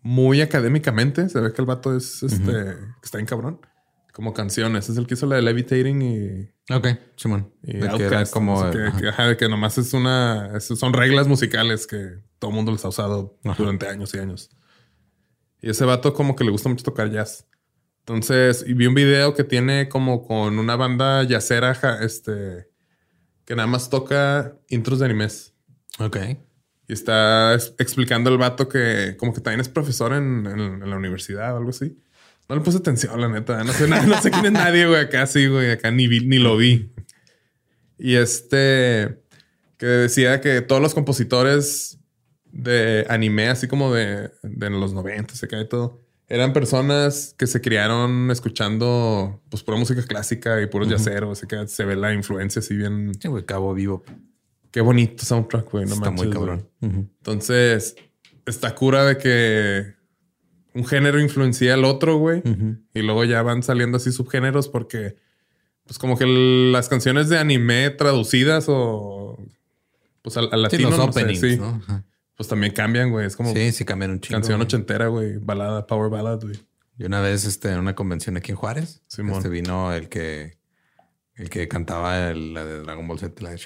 Speaker 1: muy académicamente. Se ve que el vato es este, que está en cabrón. Como canciones. Es el que hizo la de Levitating y.
Speaker 2: Ok, Simón.
Speaker 1: Y que era como. que, ajá. de que nomás es una. son reglas musicales que todo el mundo les ha usado durante años y años. Y ese vato, como que le gusta mucho tocar jazz. Entonces, y vi un video que tiene como con una banda jazzera, este, que nada más toca intros de animes.
Speaker 2: Ok.
Speaker 1: Y está explicando el vato que como que también es profesor en, en, la universidad o algo así. No le puse atención, la neta. No sé, no sé quién es nadie, güey. Acá sí, güey. Acá ni, ni lo vi. Y este, que decía que todos los compositores de anime, así como de, de los 90, se cae todo eran personas que se criaron escuchando pues pura música clásica y puros uh Así que se ve la influencia así bien.
Speaker 2: Sí, güey, Cabo Vivo.
Speaker 1: Qué bonito soundtrack, güey. No
Speaker 2: está muy cabrón.
Speaker 1: Entonces, está cura de que un género influencia al otro, güey. Y luego ya van saliendo así subgéneros porque, pues, como que las canciones de anime traducidas o pues al, latino.
Speaker 2: Sí, los openings, ¿no?
Speaker 1: Pues también cambian, güey. Es como.
Speaker 2: Sí, sí cambian un chingo.
Speaker 1: Canción ochentera, güey. Balada, power ballad, güey.
Speaker 2: Y una vez este, en una convención aquí en Juárez, este vino el que el que cantaba la de Dragon Ball Z. La de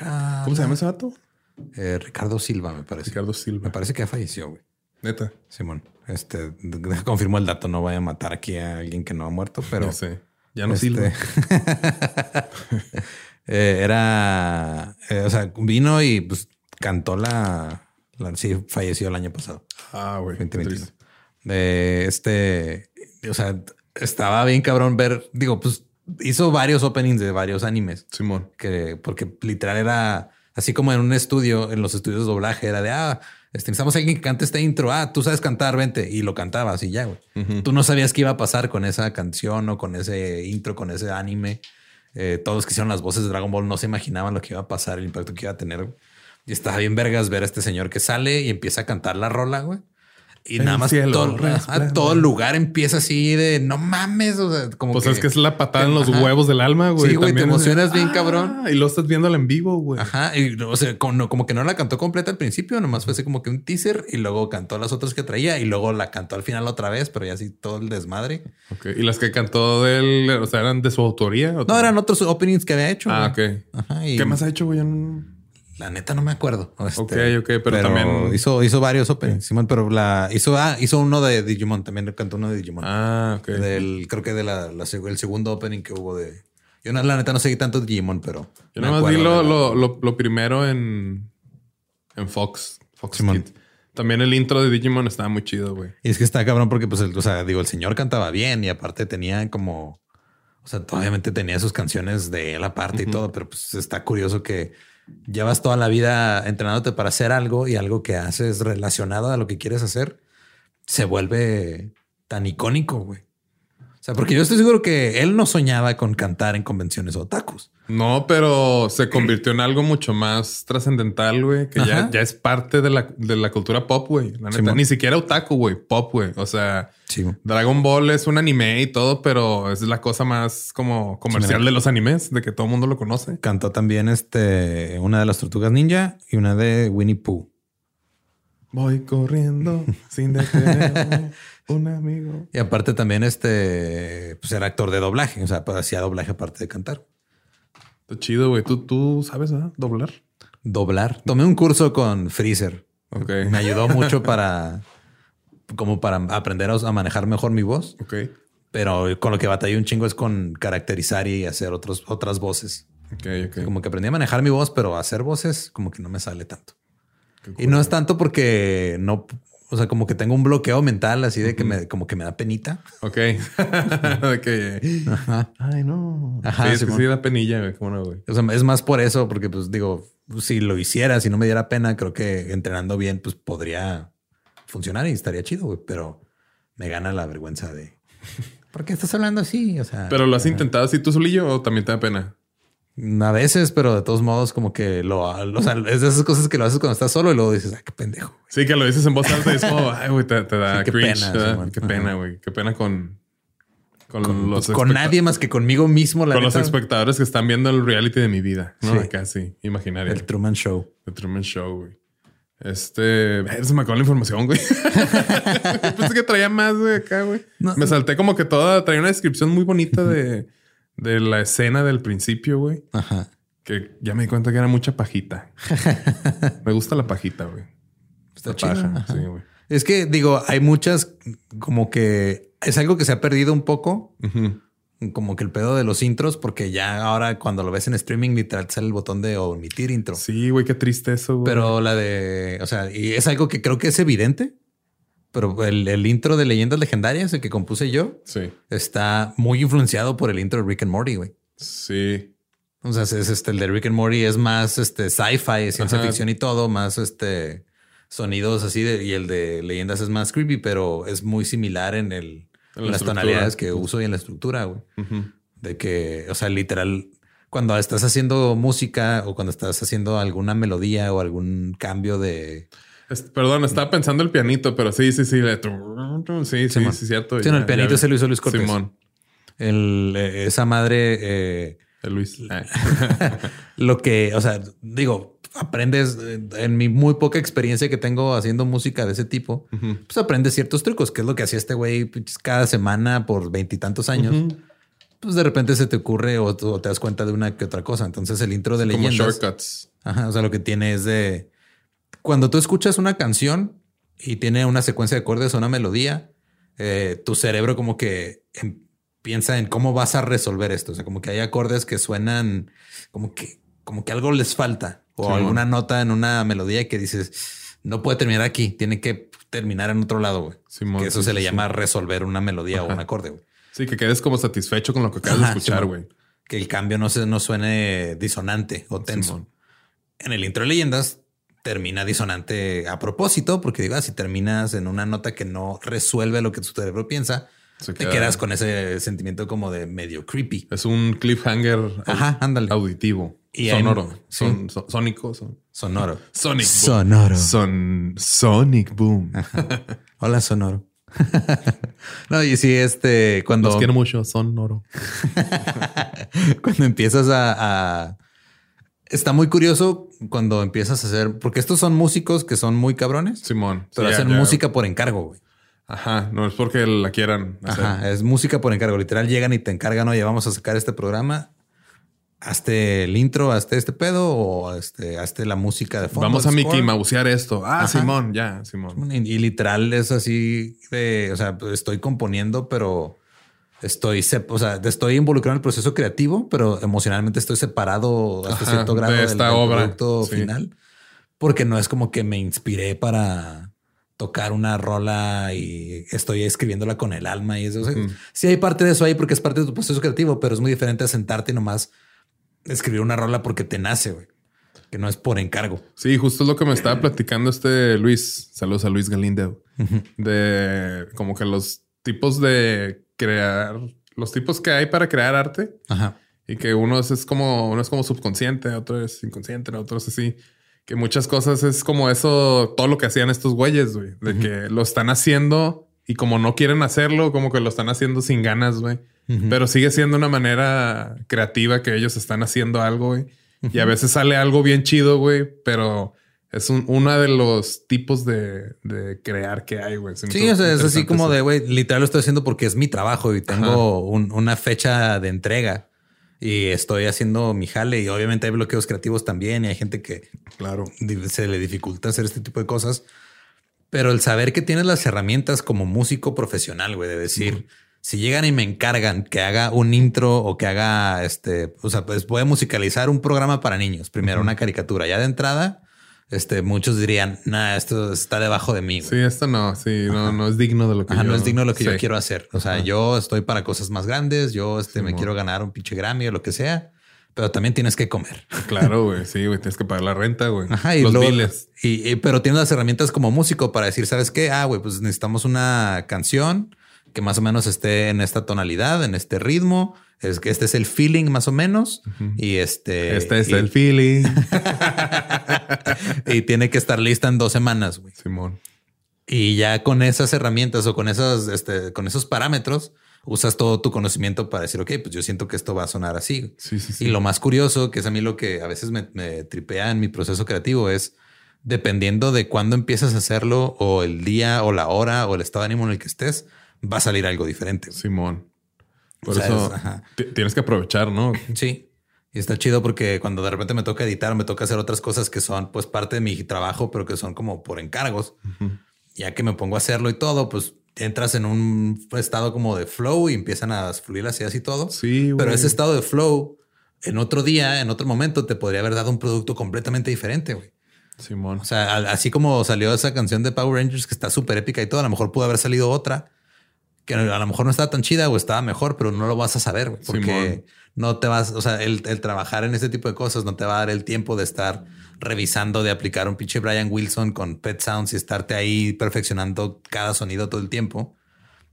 Speaker 1: ¿Cómo se llama ese vato?
Speaker 2: Eh, Ricardo Silva, me parece.
Speaker 1: Ricardo Silva.
Speaker 2: Me parece que ya falleció, güey.
Speaker 1: Neta.
Speaker 2: Simón. Este confirmó el dato. No voy a matar aquí a alguien que no ha muerto, pero.
Speaker 1: No sé. Ya no este... Silva.
Speaker 2: eh, era. Eh, o sea, vino y pues cantó la sí, falleció el año pasado.
Speaker 1: Ah, güey.
Speaker 2: De este, o sea, estaba bien cabrón ver, digo, pues hizo varios openings de varios animes.
Speaker 1: Simón.
Speaker 2: Que, porque literal era así como en un estudio, en los estudios de doblaje, era de, ah, este, necesitamos a alguien que cante este intro. Ah, tú sabes cantar, vente. Y lo cantaba así ya, güey. Tú no sabías qué iba a pasar con esa canción o con ese intro, con ese anime. Eh, todos que hicieron las voces de Dragon Ball no se imaginaban lo que iba a pasar, el impacto que iba a tener. Y está bien vergas ver a este señor que sale y empieza a cantar la rola, güey. Y nada más todo, el lugar empieza así de no mames. O sea, como
Speaker 1: pues es que es la patada en los huevos del alma, güey.
Speaker 2: Sí, güey, te emocionas bien, cabrón.
Speaker 1: Ah, y lo estás viendo en vivo, güey.
Speaker 2: Ajá. Y o sea, como, que no la cantó completa al principio, nomás fue así como que un teaser y luego cantó las otras que traía y luego la cantó al final otra vez, pero ya así todo el desmadre.
Speaker 1: Ok. Y las que cantó de él, o sea, eran de su autoría.
Speaker 2: no, eran otros openings que había hecho.
Speaker 1: Ah, ok. Ajá. ¿Qué más ha hecho, güey?
Speaker 2: La neta no me acuerdo.
Speaker 1: Este, ok, ok, pero, también
Speaker 2: hizo, hizo varios openings, Simón, pero la hizo, ah, hizo uno de Digimon, también cantó uno de Digimon.
Speaker 1: Ah, ok.
Speaker 2: Del, creo que de la, el segundo opening que hubo de. Yo no, la neta no seguí tanto Digimon, pero.
Speaker 1: Yo nada más vi lo, lo, lo, primero en, en Fox, Fox. También el intro de Digimon estaba muy chido, güey.
Speaker 2: Y es que está cabrón porque, pues, o sea, digo, el señor cantaba bien y aparte tenía como. O sea, obviamente tenía sus canciones de él aparte y todo, pero pues está curioso que llevas toda la vida entrenándote para hacer algo y algo que haces relacionado a lo que quieres hacer se vuelve tan icónico, güey. O sea, porque yo estoy seguro que él no soñaba con cantar en convenciones otakus.
Speaker 1: No, pero se convirtió en algo mucho más trascendental, güey, que ya, ya, es parte de la, de la cultura pop, güey. Ni siquiera otaku, güey, pop, güey. O sea, Dragon Ball es un anime y todo, pero es la cosa más como comercial de los animes, de que todo el mundo lo conoce.
Speaker 2: Cantó también este, una de las tortugas ninja y una de Winnie Pooh.
Speaker 1: Voy corriendo sin detenerme. un amigo.
Speaker 2: Y aparte también este, pues era actor de doblaje, o sea, pues hacía doblaje aparte de cantar.
Speaker 1: Está chido, güey. ¿Tú, tú sabes ¿eh? doblar?
Speaker 2: Doblar. Tomé un curso con Freezer.
Speaker 1: Ok.
Speaker 2: Me ayudó mucho para como para aprender a manejar mejor mi voz.
Speaker 1: Ok.
Speaker 2: Pero con lo que batallé un chingo es con caracterizar y hacer otros, otras voces.
Speaker 1: Ok, ok.
Speaker 2: Como que aprendí a manejar mi voz, pero hacer voces como que no me sale tanto. Y no es tanto porque no, o sea, como que tengo un bloqueo mental así de que me, como que me da penita.
Speaker 1: Ok. ok. Ajá. Ay, no. Ajá. Sí, es que sí da penilla. ¿Cómo no, güey?
Speaker 2: O sea, es más por eso, porque pues digo, si lo hiciera, si no me diera pena, creo que entrenando bien, pues podría funcionar y estaría chido, güey. Pero me gana la vergüenza de ¿por qué estás hablando así? O sea,
Speaker 1: pero lo has intentado así tú solillo o también te da pena?
Speaker 2: A veces, pero de todos modos, como que lo, o sea, es de esas cosas que lo haces cuando estás solo y luego dices, ay, qué pendejo.
Speaker 1: Sí, que lo dices en voz alta y es como, ay, güey, te, da qué pena, qué pena, güey. Qué pena con,
Speaker 2: con, los con nadie más que conmigo mismo.
Speaker 1: La con los espectadores que están viendo el reality de mi vida, ¿no? Sí. Casi imaginario.
Speaker 2: El Truman Show.
Speaker 1: El Truman Show, güey. Este, se me acabó la información, güey. Pensé que traía más, acá, güey. me salté como que toda, traía una descripción muy bonita de de la escena del principio, güey. Ajá. Que ya me di cuenta que era mucha pajita. me gusta la pajita, güey.
Speaker 2: Está paja. Sí, güey. Es que digo, hay muchas como que es algo que se ha perdido un poco. Como que el pedo de los intros, porque ya ahora cuando lo ves en streaming, literal sale el botón de omitir intro.
Speaker 1: Sí, güey, qué triste eso, güey.
Speaker 2: Pero la de, o sea, y es algo que creo que es evidente pero el, intro de Leyendas Legendarias, el que compuse yo, sí. está muy influenciado por el intro de Rick and Morty, güey.
Speaker 1: Sí.
Speaker 2: O sea, es este, el de Rick and Morty es más este sci-fi, ciencia ficción y todo, más este sonidos así de, y el de Leyendas es más creepy, pero es muy similar en el en las tonalidades que uso y en la estructura, güey. De que, o sea, literal, cuando estás haciendo música o cuando estás haciendo alguna melodía o algún cambio de
Speaker 1: perdón, estaba pensando el pianito, pero sí, sí, sí. sí, sí, sí, cierto.
Speaker 2: Sí, el pianito se lo hizo Luis Cortés. Simón. El, eh, esa madre. Eh,
Speaker 1: el Luis.
Speaker 2: lo que, o sea, digo, aprendes en mi muy poca experiencia que tengo haciendo música de ese tipo, pues aprendes ciertos trucos, que es lo que hacía este güey cada semana por veintitantos años. Pues de repente se te ocurre o, te das cuenta de una que otra cosa. Entonces el intro de leyendas.
Speaker 1: Como shortcuts.
Speaker 2: Ajá. O sea, lo que tiene es de cuando tú escuchas una canción y tiene una secuencia de acordes o una melodía, eh, tu cerebro como que em, piensa en cómo vas a resolver esto. O sea, como que hay acordes que suenan como que, como que algo les falta o alguna nota en una melodía que dices no puede terminar aquí, tiene que terminar en otro lado. Güey. que eso se le llama resolver una melodía o un acorde. Güey.
Speaker 1: Sí, que quedes como satisfecho con lo que acabas de escuchar, güey.
Speaker 2: que el cambio no se no suene disonante o tenso. En el intro de leyendas termina disonante a propósito, porque digo, ah, si terminas en una nota que no resuelve lo que tu cerebro piensa, te quedas con ese sentimiento como de medio creepy.
Speaker 1: Es un cliffhanger
Speaker 2: Ajá, ándale.
Speaker 1: auditivo. Y sonoro. Son, sónico.
Speaker 2: Sonoro.
Speaker 1: Sonic
Speaker 2: Sonoro.
Speaker 1: Son, Sonic Boom.
Speaker 2: Hola, Sonoro. no, y si este, cuando...
Speaker 1: Los quiero mucho, Sonoro.
Speaker 2: cuando empiezas a Está muy curioso cuando empiezas a hacer, porque estos son músicos que son muy cabrones.
Speaker 1: Simón.
Speaker 2: Pero hacen música por encargo, güey.
Speaker 1: Ajá, no es porque la quieran.
Speaker 2: Ajá, es música por encargo. Literal llegan y te encargan, oye, vamos a sacar este programa. Hazte el intro, hazte este pedo o este, hazte la música de fondo.
Speaker 1: Vamos a Mickey Mausear esto. Ah, Simón, ya, Simón.
Speaker 2: y, literal es así de, o sea, estoy componiendo, pero estoy, o sea, estoy involucrado en el proceso creativo, pero emocionalmente estoy separado hasta cierto grado
Speaker 1: de esta del, obra.
Speaker 2: producto final, porque no es como que me inspiré para tocar una rola y estoy escribiéndola con el alma y eso. Sí hay parte de eso ahí porque es parte de tu proceso creativo, pero es muy diferente a sentarte y nomás escribir una rola porque te nace, güey. Que no es por encargo.
Speaker 1: Sí, justo es lo que me estaba platicando este Luis. Saludos a Luis Galindeo. De como que los tipos de crear los tipos que hay para crear arte. Ajá. Y que uno es, como, uno es como subconsciente, otro es inconsciente, otro es así. Que muchas cosas es como eso, todo lo que hacían estos güeyes, güey. De que lo están haciendo y como no quieren hacerlo, como que lo están haciendo sin ganas, güey. Pero sigue siendo una manera creativa que ellos están haciendo algo, güey. Y a veces sale algo bien chido, güey, pero es un, uno de los tipos de, crear que hay, güey.
Speaker 2: Sí, es así como de, güey, literal lo estoy haciendo porque es mi trabajo y tengo una fecha de entrega y estoy haciendo mi jale y obviamente hay bloqueos creativos también y hay gente que, claro, se le dificulta hacer este tipo de cosas. Pero el saber que tienes las herramientas como músico profesional, güey, de decir, si llegan y me encargan que haga un intro o que haga este, o sea, pues voy a musicalizar un programa para niños, primero una caricatura, ya de entrada este, muchos dirían, nada, esto está debajo de mí.
Speaker 1: Sí, esto no, sí, no, no es digno de lo que yo...
Speaker 2: no es digno de lo que yo quiero hacer. O sea, yo estoy para cosas más grandes, yo este, me quiero ganar un pinche Grammy o lo que sea, pero también tienes que comer.
Speaker 1: Claro, güey, sí, güey, tienes que pagar la renta, güey. Ajá, y los biles.
Speaker 2: Y, pero tienes las herramientas como músico para decir, ¿sabes qué? Ah, güey, pues necesitamos una canción que más o menos esté en esta tonalidad, en este ritmo, Es que este es el feeling más o menos. Y este.
Speaker 1: Este es
Speaker 2: y-
Speaker 1: el feeling.
Speaker 2: y tiene que estar lista en dos semanas, güey.
Speaker 1: Simón.
Speaker 2: Y ya con esas herramientas o con esos, este, con esos parámetros, usas todo tu conocimiento para decir, ok, pues yo siento que esto va a sonar así.
Speaker 1: Sí, sí, sí.
Speaker 2: Y lo más curioso, que es a mí lo que a veces me, me tripea en mi proceso creativo, es dependiendo de cuándo empiezas a hacerlo, o el día, o la hora, o el estado de ánimo en el que estés, va a salir algo diferente.
Speaker 1: Simón. Por
Speaker 2: O sea,
Speaker 1: eso
Speaker 2: es-
Speaker 1: tienes que aprovechar, ¿no?
Speaker 2: Sí. Y está chido porque cuando de repente me toca editar, me toca hacer otras cosas que son pues parte de mi trabajo, pero que son como por encargos. Ya que me pongo a hacerlo y todo, pues entras en un estado como de flow y empiezan a fluir las ideas y todo.
Speaker 1: Sí, güey.
Speaker 2: Pero ese estado de flow, en otro día, en otro momento, te podría haber dado un producto completamente diferente, güey.
Speaker 1: Simón.
Speaker 2: O sea, así como salió esa canción de Power Rangers que está súper épica y todo, a lo mejor pudo haber salido otra que a lo mejor no estaba tan chida o estaba mejor, pero no lo vas a saber porque
Speaker 1: Simón.
Speaker 2: no te vas, o sea, el, el trabajar en este tipo de cosas no te va a dar el tiempo de estar revisando, de aplicar un pinche Brian Wilson con Pet Sounds y estarte ahí perfeccionando cada sonido todo el tiempo,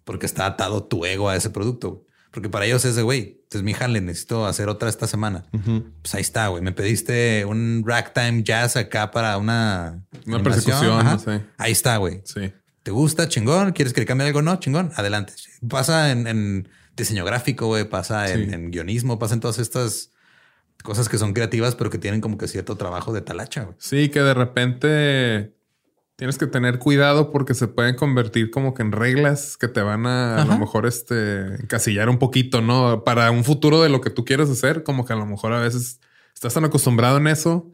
Speaker 2: porque está atado tu ego a ese producto. Porque para ellos es de, güey, es mi jale, necesito hacer otra esta semana. Pues ahí está, güey. Me pediste un ragtime jazz acá para una...
Speaker 1: Una persecución, no sé.
Speaker 2: Ahí está, güey.
Speaker 1: Sí.
Speaker 2: ¿Te gusta? Chingón. ¿Quieres que le cambie algo? No, chingón. Adelante. Pasa en, en diseño gráfico, güey. Pasa en,
Speaker 1: Sí.
Speaker 2: en guionismo. Pasa en todas estas cosas que son creativas, pero que tienen como que cierto trabajo de talacha, güey.
Speaker 1: Sí, que de repente tienes que tener cuidado porque se pueden convertir como que en reglas que te van a a lo mejor este encasillar un poquito, ¿no? Para un futuro de lo que tú quieres hacer, como que a lo mejor a veces estás tan acostumbrado en eso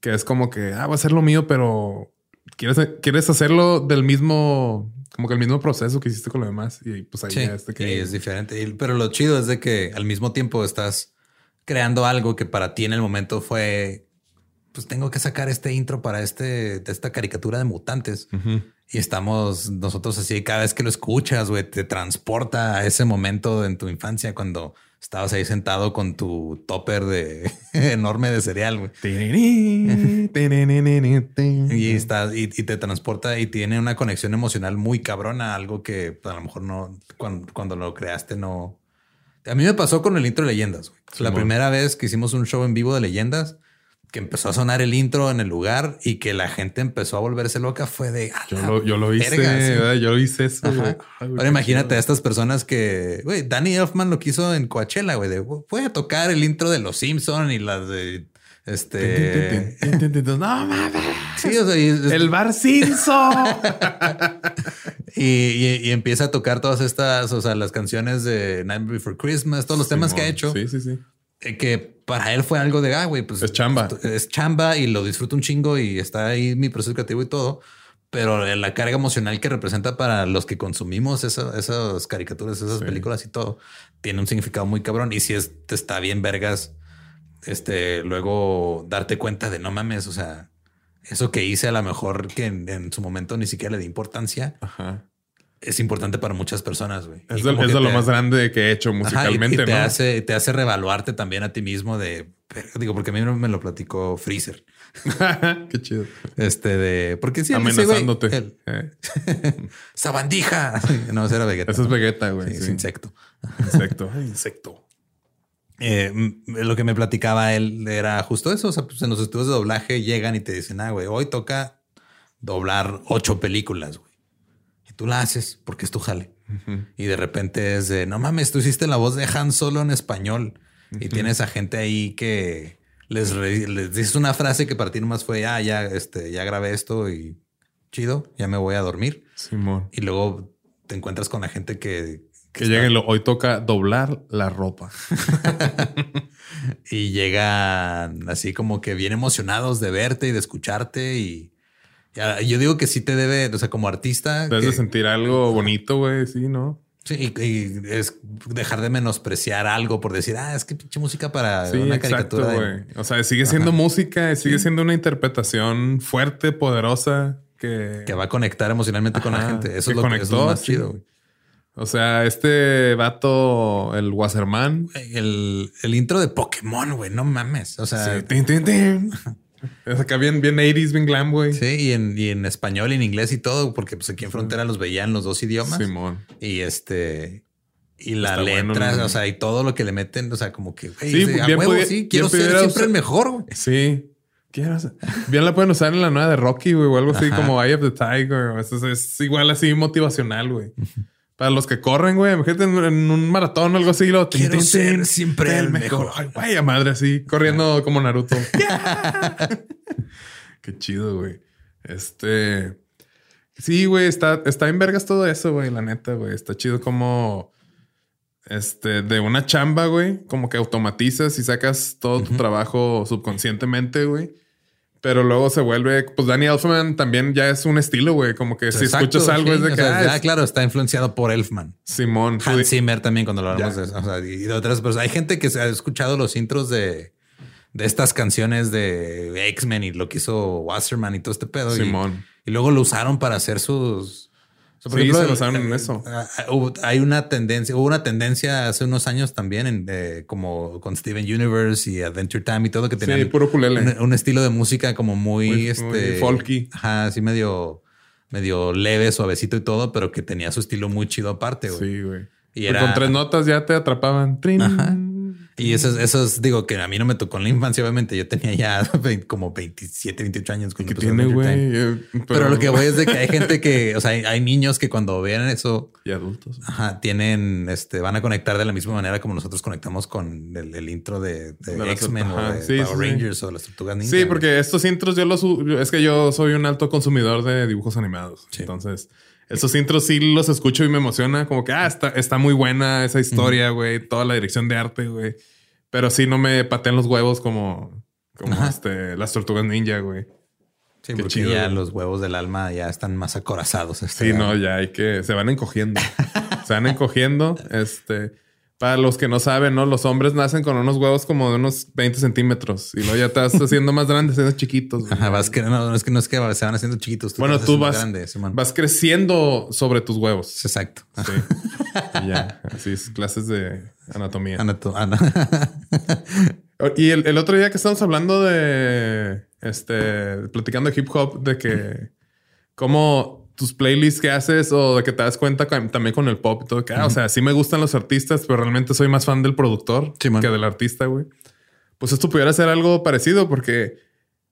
Speaker 1: que es como que, ah, va a ser lo mío, pero quieres, quieres hacerlo del mismo, como que el mismo proceso que hiciste con lo demás. Y pues ahí
Speaker 2: Sí,
Speaker 1: ya este que
Speaker 2: es diferente. Y- Pero lo chido es de que al mismo tiempo estás creando algo que para ti en el momento fue, pues tengo que sacar este intro para este, de esta caricatura de mutantes. Y estamos nosotros así, cada vez que lo escuchas, güey, te transporta a ese momento en tu infancia cuando estabas ahí sentado con tu topper de enorme de cereal, güey. Y, está, y, y te transporta y tiene una conexión emocional muy cabrona, algo que a lo mejor no, cuando, cuando lo creaste, no. A mí me pasó con el intro de leyendas. güey. La primera vez que hicimos un show en vivo de leyendas, que empezó a sonar el intro en el lugar y que la gente empezó a volverse loca, fue de. "A
Speaker 1: Yo lo, yo lo hice,
Speaker 2: verga", sí.
Speaker 1: ¿verdad? yo lo hice eso. Güey. Ay,
Speaker 2: Ahora imagínate a estas personas que, güey, Danny Elfman lo quiso en Coachella, güey, de voy a tocar el intro de Los Simpson y las de este.
Speaker 1: No mames.
Speaker 2: Sí, o sea, y,
Speaker 1: El bar Simpson.
Speaker 2: y, y- y empieza a tocar todas estas, o sea, las canciones de Night Before Christmas, todos los temas que ha hecho,
Speaker 1: Sí, sí, sí.
Speaker 2: Eh, que para él fue algo de, ah, güey, pues
Speaker 1: Es chamba.
Speaker 2: Es chamba y lo disfruto un chingo y está ahí mi proceso creativo y todo. Pero la carga emocional que representa para los que consumimos esa- esas caricaturas, esas
Speaker 1: Sí.
Speaker 2: películas y todo, tiene un significado muy cabrón. Y si es, te está bien vergas, este, luego darte cuenta de no mames, o sea, eso que hice a lo mejor que en, en su momento ni siquiera le di importancia,
Speaker 1: Ajá.
Speaker 2: Es importante para muchas personas, güey.
Speaker 1: Es de, es de lo
Speaker 2: te-
Speaker 1: más grande que he hecho
Speaker 2: Ajá, y-
Speaker 1: musicalmente,
Speaker 2: y, te
Speaker 1: ¿no?
Speaker 2: hace, te hace revaluarte también a ti mismo de, digo, porque a mí me lo platicó Freezer.
Speaker 1: Qué chido.
Speaker 2: Este de, porque sí, él dice, güey,
Speaker 1: Amenazándote. Eh,
Speaker 2: ¡Sabandija! No, ese era Vegeta.
Speaker 1: Eso es Vegeta, güey.
Speaker 2: Sí, es insecto.
Speaker 1: Insecto. Insecto.
Speaker 2: Eh, m- lo que me platicaba él era justo eso. O sea, pues en los estudios de doblaje llegan y te dicen, ah, güey, hoy toca doblar ocho películas, güey. Tú la haces porque es tu jale. Y de repente es de, no mames, tú hiciste la voz de Han Solo en español. Y tienes a gente ahí que les, dices una frase que para ti nomás fue, ah, ya, este, ya grabé esto y chido, ya me voy a dormir.
Speaker 1: Simón.
Speaker 2: Y luego te encuentras con la gente que...
Speaker 1: Que lleguen, lo- hoy toca doblar la ropa.
Speaker 2: y llegan así como que bien emocionados de verte y de escucharte y yo digo que sí te debe, o sea, como artista,
Speaker 1: Debes
Speaker 2: que-
Speaker 1: de sentir algo bonito, güey. Sí, ¿no?
Speaker 2: sí, y, y es dejar de menospreciar algo por decir, ah, es que pinche música para
Speaker 1: Sí,
Speaker 2: una
Speaker 1: exacto,
Speaker 2: caricatura. de-".
Speaker 1: güey. O sea, sigue siendo música, sigue siendo una interpretación fuerte, poderosa, que...
Speaker 2: que va a conectar emocionalmente con la gente. Eso es lo, que- eso es lo
Speaker 1: conectó,
Speaker 2: más
Speaker 1: sí.
Speaker 2: chido. güey.
Speaker 1: O sea, este vato, el Wasserman.
Speaker 2: El, el intro de Pokémon, güey, no mames. O sea,
Speaker 1: Sí, tin, tin, tin. Es acá bien, bien 80s, bien glam, güey.
Speaker 2: sí, y en, y en español y en inglés y todo, porque pues aquí en Frontera los veían los dos idiomas.
Speaker 1: Simón.
Speaker 2: Y este, Y la letra, o sea, y todo lo que le meten, o sea, como que,
Speaker 1: güey, sí, bien huevo, sí,
Speaker 2: quiero ser siempre el mejor, güey.
Speaker 1: Sí. Bien la pueden usar en la nueva de Rocky, güey, o algo así como Eye of the Tiger. Es, es, igual así motivacional, güey. Para los que corren, güey, imagínate en, un maratón o algo así. Lo,
Speaker 2: Quiero ser siempre el mejor.
Speaker 1: Ay, vaya madre, así, corriendo como Naruto. Qué chido, güey. Este... Sí, güey, está, está en vergas todo eso, güey, la neta, güey. Está chido como este, de una chamba, güey, como que automatizas y sacas todo tu trabajo subconscientemente, güey. Pero luego se vuelve, pues Danny Elfman también ya es un estilo, güey. Como que si escuchas algo es de que.
Speaker 2: ah, claro, está influenciado por Elfman.
Speaker 1: Simón.
Speaker 2: Hans Zimmer también, cuando lo hablamos de, o sea, y de otras personas. Hay gente que se ha escuchado los intros de, de estas canciones de X-Men y lo que hizo Wasserman y todo este pedo.
Speaker 1: Simón.
Speaker 2: y luego lo usaron para hacer sus
Speaker 1: por ejemplo, se basaron en eso.
Speaker 2: Ah, ah, hay una tendencia, hubo una tendencia hace unos años también en, como con Steven Universe y Adventure Time y todo que tenían
Speaker 1: sí, puro
Speaker 2: un, estilo de música como muy, este
Speaker 1: folky.
Speaker 2: Ajá, así medio medio leve, suavecito y todo, pero que tenía su estilo muy chido aparte, güey.
Speaker 1: Sí, güey. Y era... con tres notas ya te atrapaban. Ajá.
Speaker 2: Y eso, eso es, digo, que a mí no me tocó en la infancia, obviamente. Yo tenía ya como 27, 28 años.
Speaker 1: ¿Qué tiene, güey?
Speaker 2: Eh, pero... lo que voy es de que hay gente que, o sea, hay, niños que cuando ven eso...
Speaker 1: Y adultos.
Speaker 2: Ajá, tienen, este, van a conectar de la misma manera como nosotros conectamos con el, intro de, X-Men o de Power Rangers o las Tortugas Ninja.
Speaker 1: Sí, porque estos intros yo los... Es que yo soy un alto consumidor de dibujos animados. Entonces... Esos intros sí los escucho y me emociona. Como que, ah, está, está muy buena esa historia, güey. Toda la dirección de arte, güey. Pero sí no me patean los huevos como, como este, las tortugas ninja, güey.
Speaker 2: Sí, porque ya los huevos del alma ya están más acorazados.
Speaker 1: Este sí, no, ya hay que... Se van encogiendo. se van encogiendo. Este... Para los que no saben, ¿no? Los hombres nacen con unos huevos como de unos 20 centímetros y luego ya te vas haciendo más grandes, siendo chiquitos.
Speaker 2: Ajá, vas que no, es que no es que se van haciendo chiquitos.
Speaker 1: bueno, tú vas, vas creciendo sobre tus huevos.
Speaker 2: Exacto.
Speaker 1: Sí. ya, así es, clases de anatomía. y el, el, otro día que estamos hablando de, este, platicando de hip hop, de que cómo tus playlists que haces o de que te das cuenta también con el pop y todo. Que, ah, O sea, sí me gustan los artistas, pero realmente soy más fan del productor que del artista, güey. Pues esto pudiera ser algo parecido porque,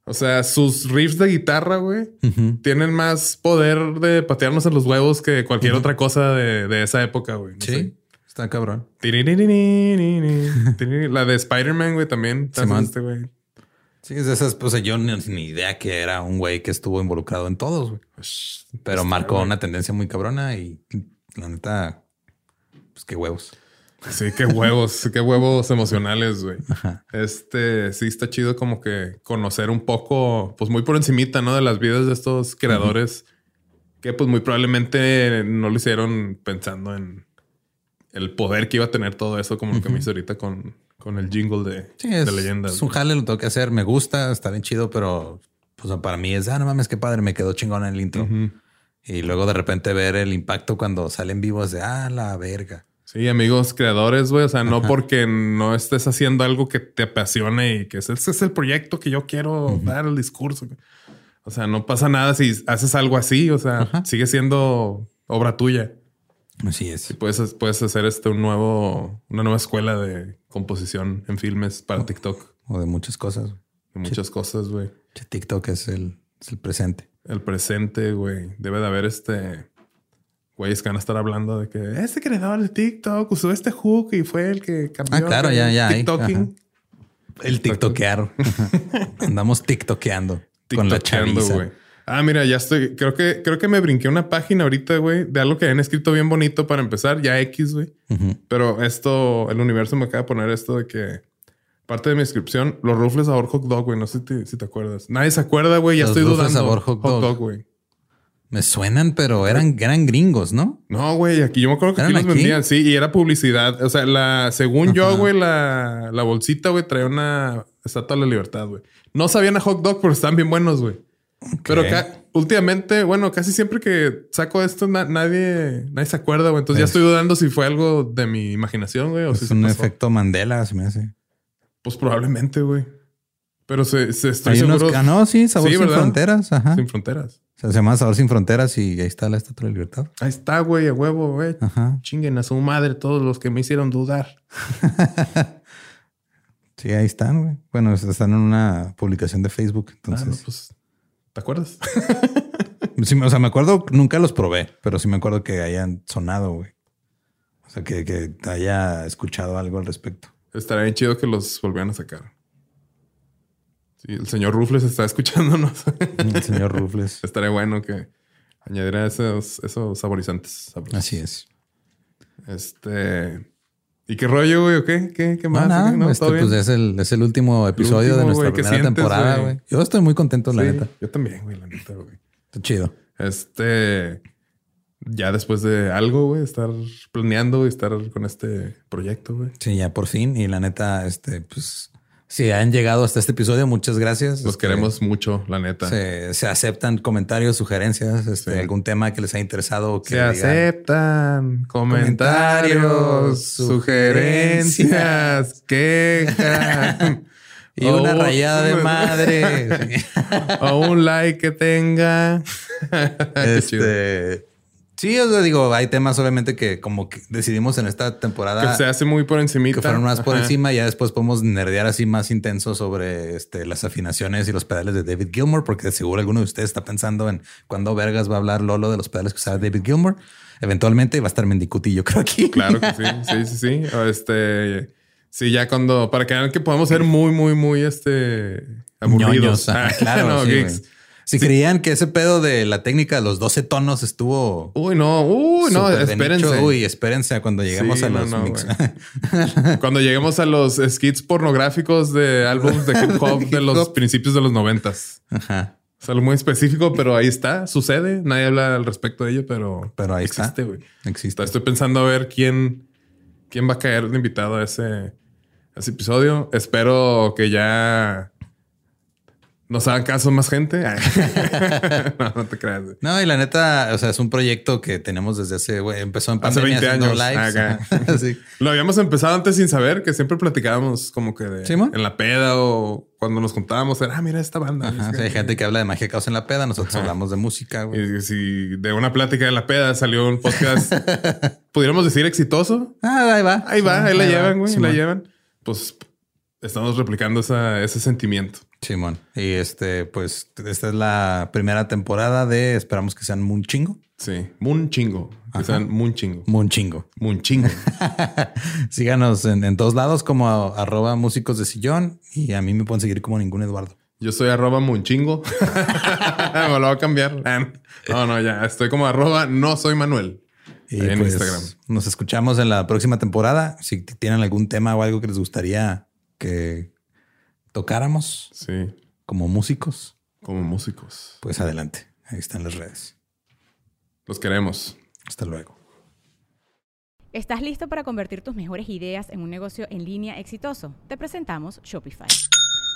Speaker 1: o sea, sus riffs de guitarra, güey, tienen más poder de patearnos en los huevos que cualquier otra cosa de, esa época, güey.
Speaker 2: sí. Está cabrón.
Speaker 1: La de Spider-Man, güey, también. Este, güey.
Speaker 2: Sí, es de esas, pues yo ni, ni, idea que era un güey que estuvo involucrado en todos, güey. Pues, Pero marcó una tendencia muy cabrona y la neta, pues qué huevos.
Speaker 1: Sí, qué huevos, qué huevos emocionales, güey. Este sí está chido como que conocer un poco, pues muy por encimita, ¿no? De las vidas de estos creadores que pues muy probablemente no lo hicieron pensando en el poder que iba a tener todo eso, como lo que me hizo ahorita con con el jingle de,
Speaker 2: sí, es,
Speaker 1: leyenda.
Speaker 2: Es un jale, lo tengo que hacer. Me gusta, está bien chido, pero pues para mí es, ah, no mames, qué padre, me quedó chingón en el intro. Y luego de repente ver el impacto cuando salen vivos de, ah, la verga.
Speaker 1: Sí, amigos creadores, güey. O sea, no porque no estés haciendo algo que te apasione y que ese es el proyecto que yo quiero dar el discurso. O sea, no pasa nada si haces algo así. O sea, sigue siendo obra tuya.
Speaker 2: Así es.
Speaker 1: Y puedes, puedes hacer este un nuevo, una nueva escuela de composición en filmes para TikTok.
Speaker 2: O de muchas cosas.
Speaker 1: De muchas cosas, güey.
Speaker 2: TikTok es el, el presente.
Speaker 1: El presente, güey. Debe de haber este güeyes que van a estar hablando de que este creador de TikTok usó este hook y fue el que cambió.
Speaker 2: Ah, claro, ya, ya. TikToking. El TikTokear. Andamos TikTokeando. Con la chaviza. güey.
Speaker 1: Ah, mira, ya estoy. Creo que, creo que me brinqué una página ahorita, güey, de algo que habían escrito bien bonito para empezar, ya X, güey. Pero esto, el universo me acaba de poner esto de que parte de mi descripción, los rufles sabor hot dog, güey. No sé si te, acuerdas. Nadie se acuerda, güey. Ya estoy dudando.
Speaker 2: sabor hot dog, güey. Me suenan, pero eran, eran gringos, ¿no?
Speaker 1: No, güey, aquí yo me acuerdo que aquí los vendían, sí, y era publicidad. O sea, la, según yo, güey, la, la bolsita, güey, traía una estatua de la libertad, güey. No sabían a hot dog, pero están bien buenos, güey. Pero últimamente, bueno, casi siempre que saco esto, nadie, nadie se acuerda, güey. Entonces ya estoy dudando si fue algo de mi imaginación, güey. O
Speaker 2: es un efecto Mandela, se me hace.
Speaker 1: Pues probablemente, güey. Pero se, se estoy seguro.
Speaker 2: Ah, no, sí, Sabor Sin Fronteras. Ajá.
Speaker 1: Sin Fronteras.
Speaker 2: O sea, se llama Sabor Sin Fronteras y ahí está la Estatua de Libertad.
Speaker 1: Ahí está, güey, a huevo, güey. Ajá. Chinguen a su madre todos los que me hicieron dudar.
Speaker 2: sí, ahí están, güey. Bueno, están en una publicación de Facebook, entonces. Ah, pues,
Speaker 1: ¿te acuerdas?
Speaker 2: sí, o sea, me acuerdo, nunca los probé, pero sí me acuerdo que hayan sonado, güey. O sea, que, que haya escuchado algo al respecto.
Speaker 1: Estaría bien chido que los volvieran a sacar. Sí, el señor Rufles está escuchándonos.
Speaker 2: El señor Rufles.
Speaker 1: Estaría bueno que añadiera esos, esos saborizantes.
Speaker 2: Así es.
Speaker 1: Este. ¿Y qué rollo, güey? ¿O qué? ¿Qué, qué más?
Speaker 2: No, este, pues es el, es el último episodio de nuestra primera temporada, güey. Yo estoy muy contento, la neta.
Speaker 1: Yo también, güey, la neta, güey.
Speaker 2: Está chido.
Speaker 1: Este ya después de algo, güey, estar planeando y estar con este proyecto, güey.
Speaker 2: Sí, ya por fin. Y la neta, este, pues, si han llegado hasta este episodio, muchas gracias.
Speaker 1: Los
Speaker 2: este,
Speaker 1: queremos mucho, la neta.
Speaker 2: Se, aceptan comentarios, sugerencias, este, algún tema que les haya interesado. Que
Speaker 1: se aceptan comentarios, sugerencias, quejas.
Speaker 2: Y una rayada de madre.
Speaker 1: o un like que tenga.
Speaker 2: este, Sí, os digo, hay temas obviamente que como que decidimos en esta temporada.
Speaker 1: Que se hace muy por encima.
Speaker 2: Que fueron más por encima y ya después podemos nerdear así más intenso sobre este, las afinaciones y los pedales de David Gilmour, porque seguro alguno de ustedes está pensando en cuándo vergas va a hablar Lolo de los pedales que usaba David Gilmour. Eventualmente va a estar Mendicuti, yo creo aquí.
Speaker 1: Claro que sí, sí, sí, sí. Este, sí, ya cuando, para que vean que podemos ser muy, muy, muy, este, aburridos.
Speaker 2: claro, no, si creían que ese pedo de la técnica de los 12 tonos estuvo.
Speaker 1: Uy, no, uy, no, espérense.
Speaker 2: Uy, espérense cuando lleguemos a los.
Speaker 1: cuando lleguemos a los skits pornográficos de álbumes de hip hop de los principios de los noventas. Ajá. Es algo muy específico, pero ahí está, sucede. Nadie habla al respecto de ello, pero,
Speaker 2: pero ahí
Speaker 1: existe, güey.
Speaker 2: Existe.
Speaker 1: Estoy pensando a ver quién, quién va a caer de invitado a ese, a ese episodio. Espero que ya nos hagan caso más gente. no, no te creas.
Speaker 2: No, y la neta, o sea, es un proyecto que tenemos desde hace, güey, empezó en
Speaker 1: pandemia. Hace 20 años. sí. Lo habíamos empezado antes sin saber, que siempre platicábamos como que de, en la peda o cuando nos contábamos, era, ah, mira esta banda.
Speaker 2: hay gente que habla de magia caos en la peda, nosotros hablamos de música. Güey.
Speaker 1: Y si de una plática de la peda salió un podcast, pudiéramos decir exitoso.
Speaker 2: Ah, ahí va.
Speaker 1: Ahí va, ahí la llevan, güey, la llevan. Pues estamos replicando ese sentimiento.
Speaker 2: Simón. Y este, pues, esta es la primera temporada de esperamos que sean muy chingo.
Speaker 1: Sí, muy chingo. Que sean muy chingo.
Speaker 2: Muy chingo.
Speaker 1: Muy chingo.
Speaker 2: Síganos en, todos lados como arroba músicos de sillón y a mí me pueden seguir como ningún Eduardo.
Speaker 1: Yo soy arroba munchingo. me lo voy a cambiar. No, no, ya. Estoy como arroba no soy Manuel.
Speaker 2: Y en pues, Instagram. Nos escuchamos en la próxima temporada. Si tienen algún tema o algo que les gustaría que tocáramos.
Speaker 1: Sí.
Speaker 2: Como músicos.
Speaker 1: Como músicos.
Speaker 2: Pues adelante. Ahí están las redes.
Speaker 1: Los queremos.
Speaker 2: Hasta luego.
Speaker 3: ¿Estás listo para convertir tus mejores ideas en un negocio en línea exitoso? Te presentamos Shopify.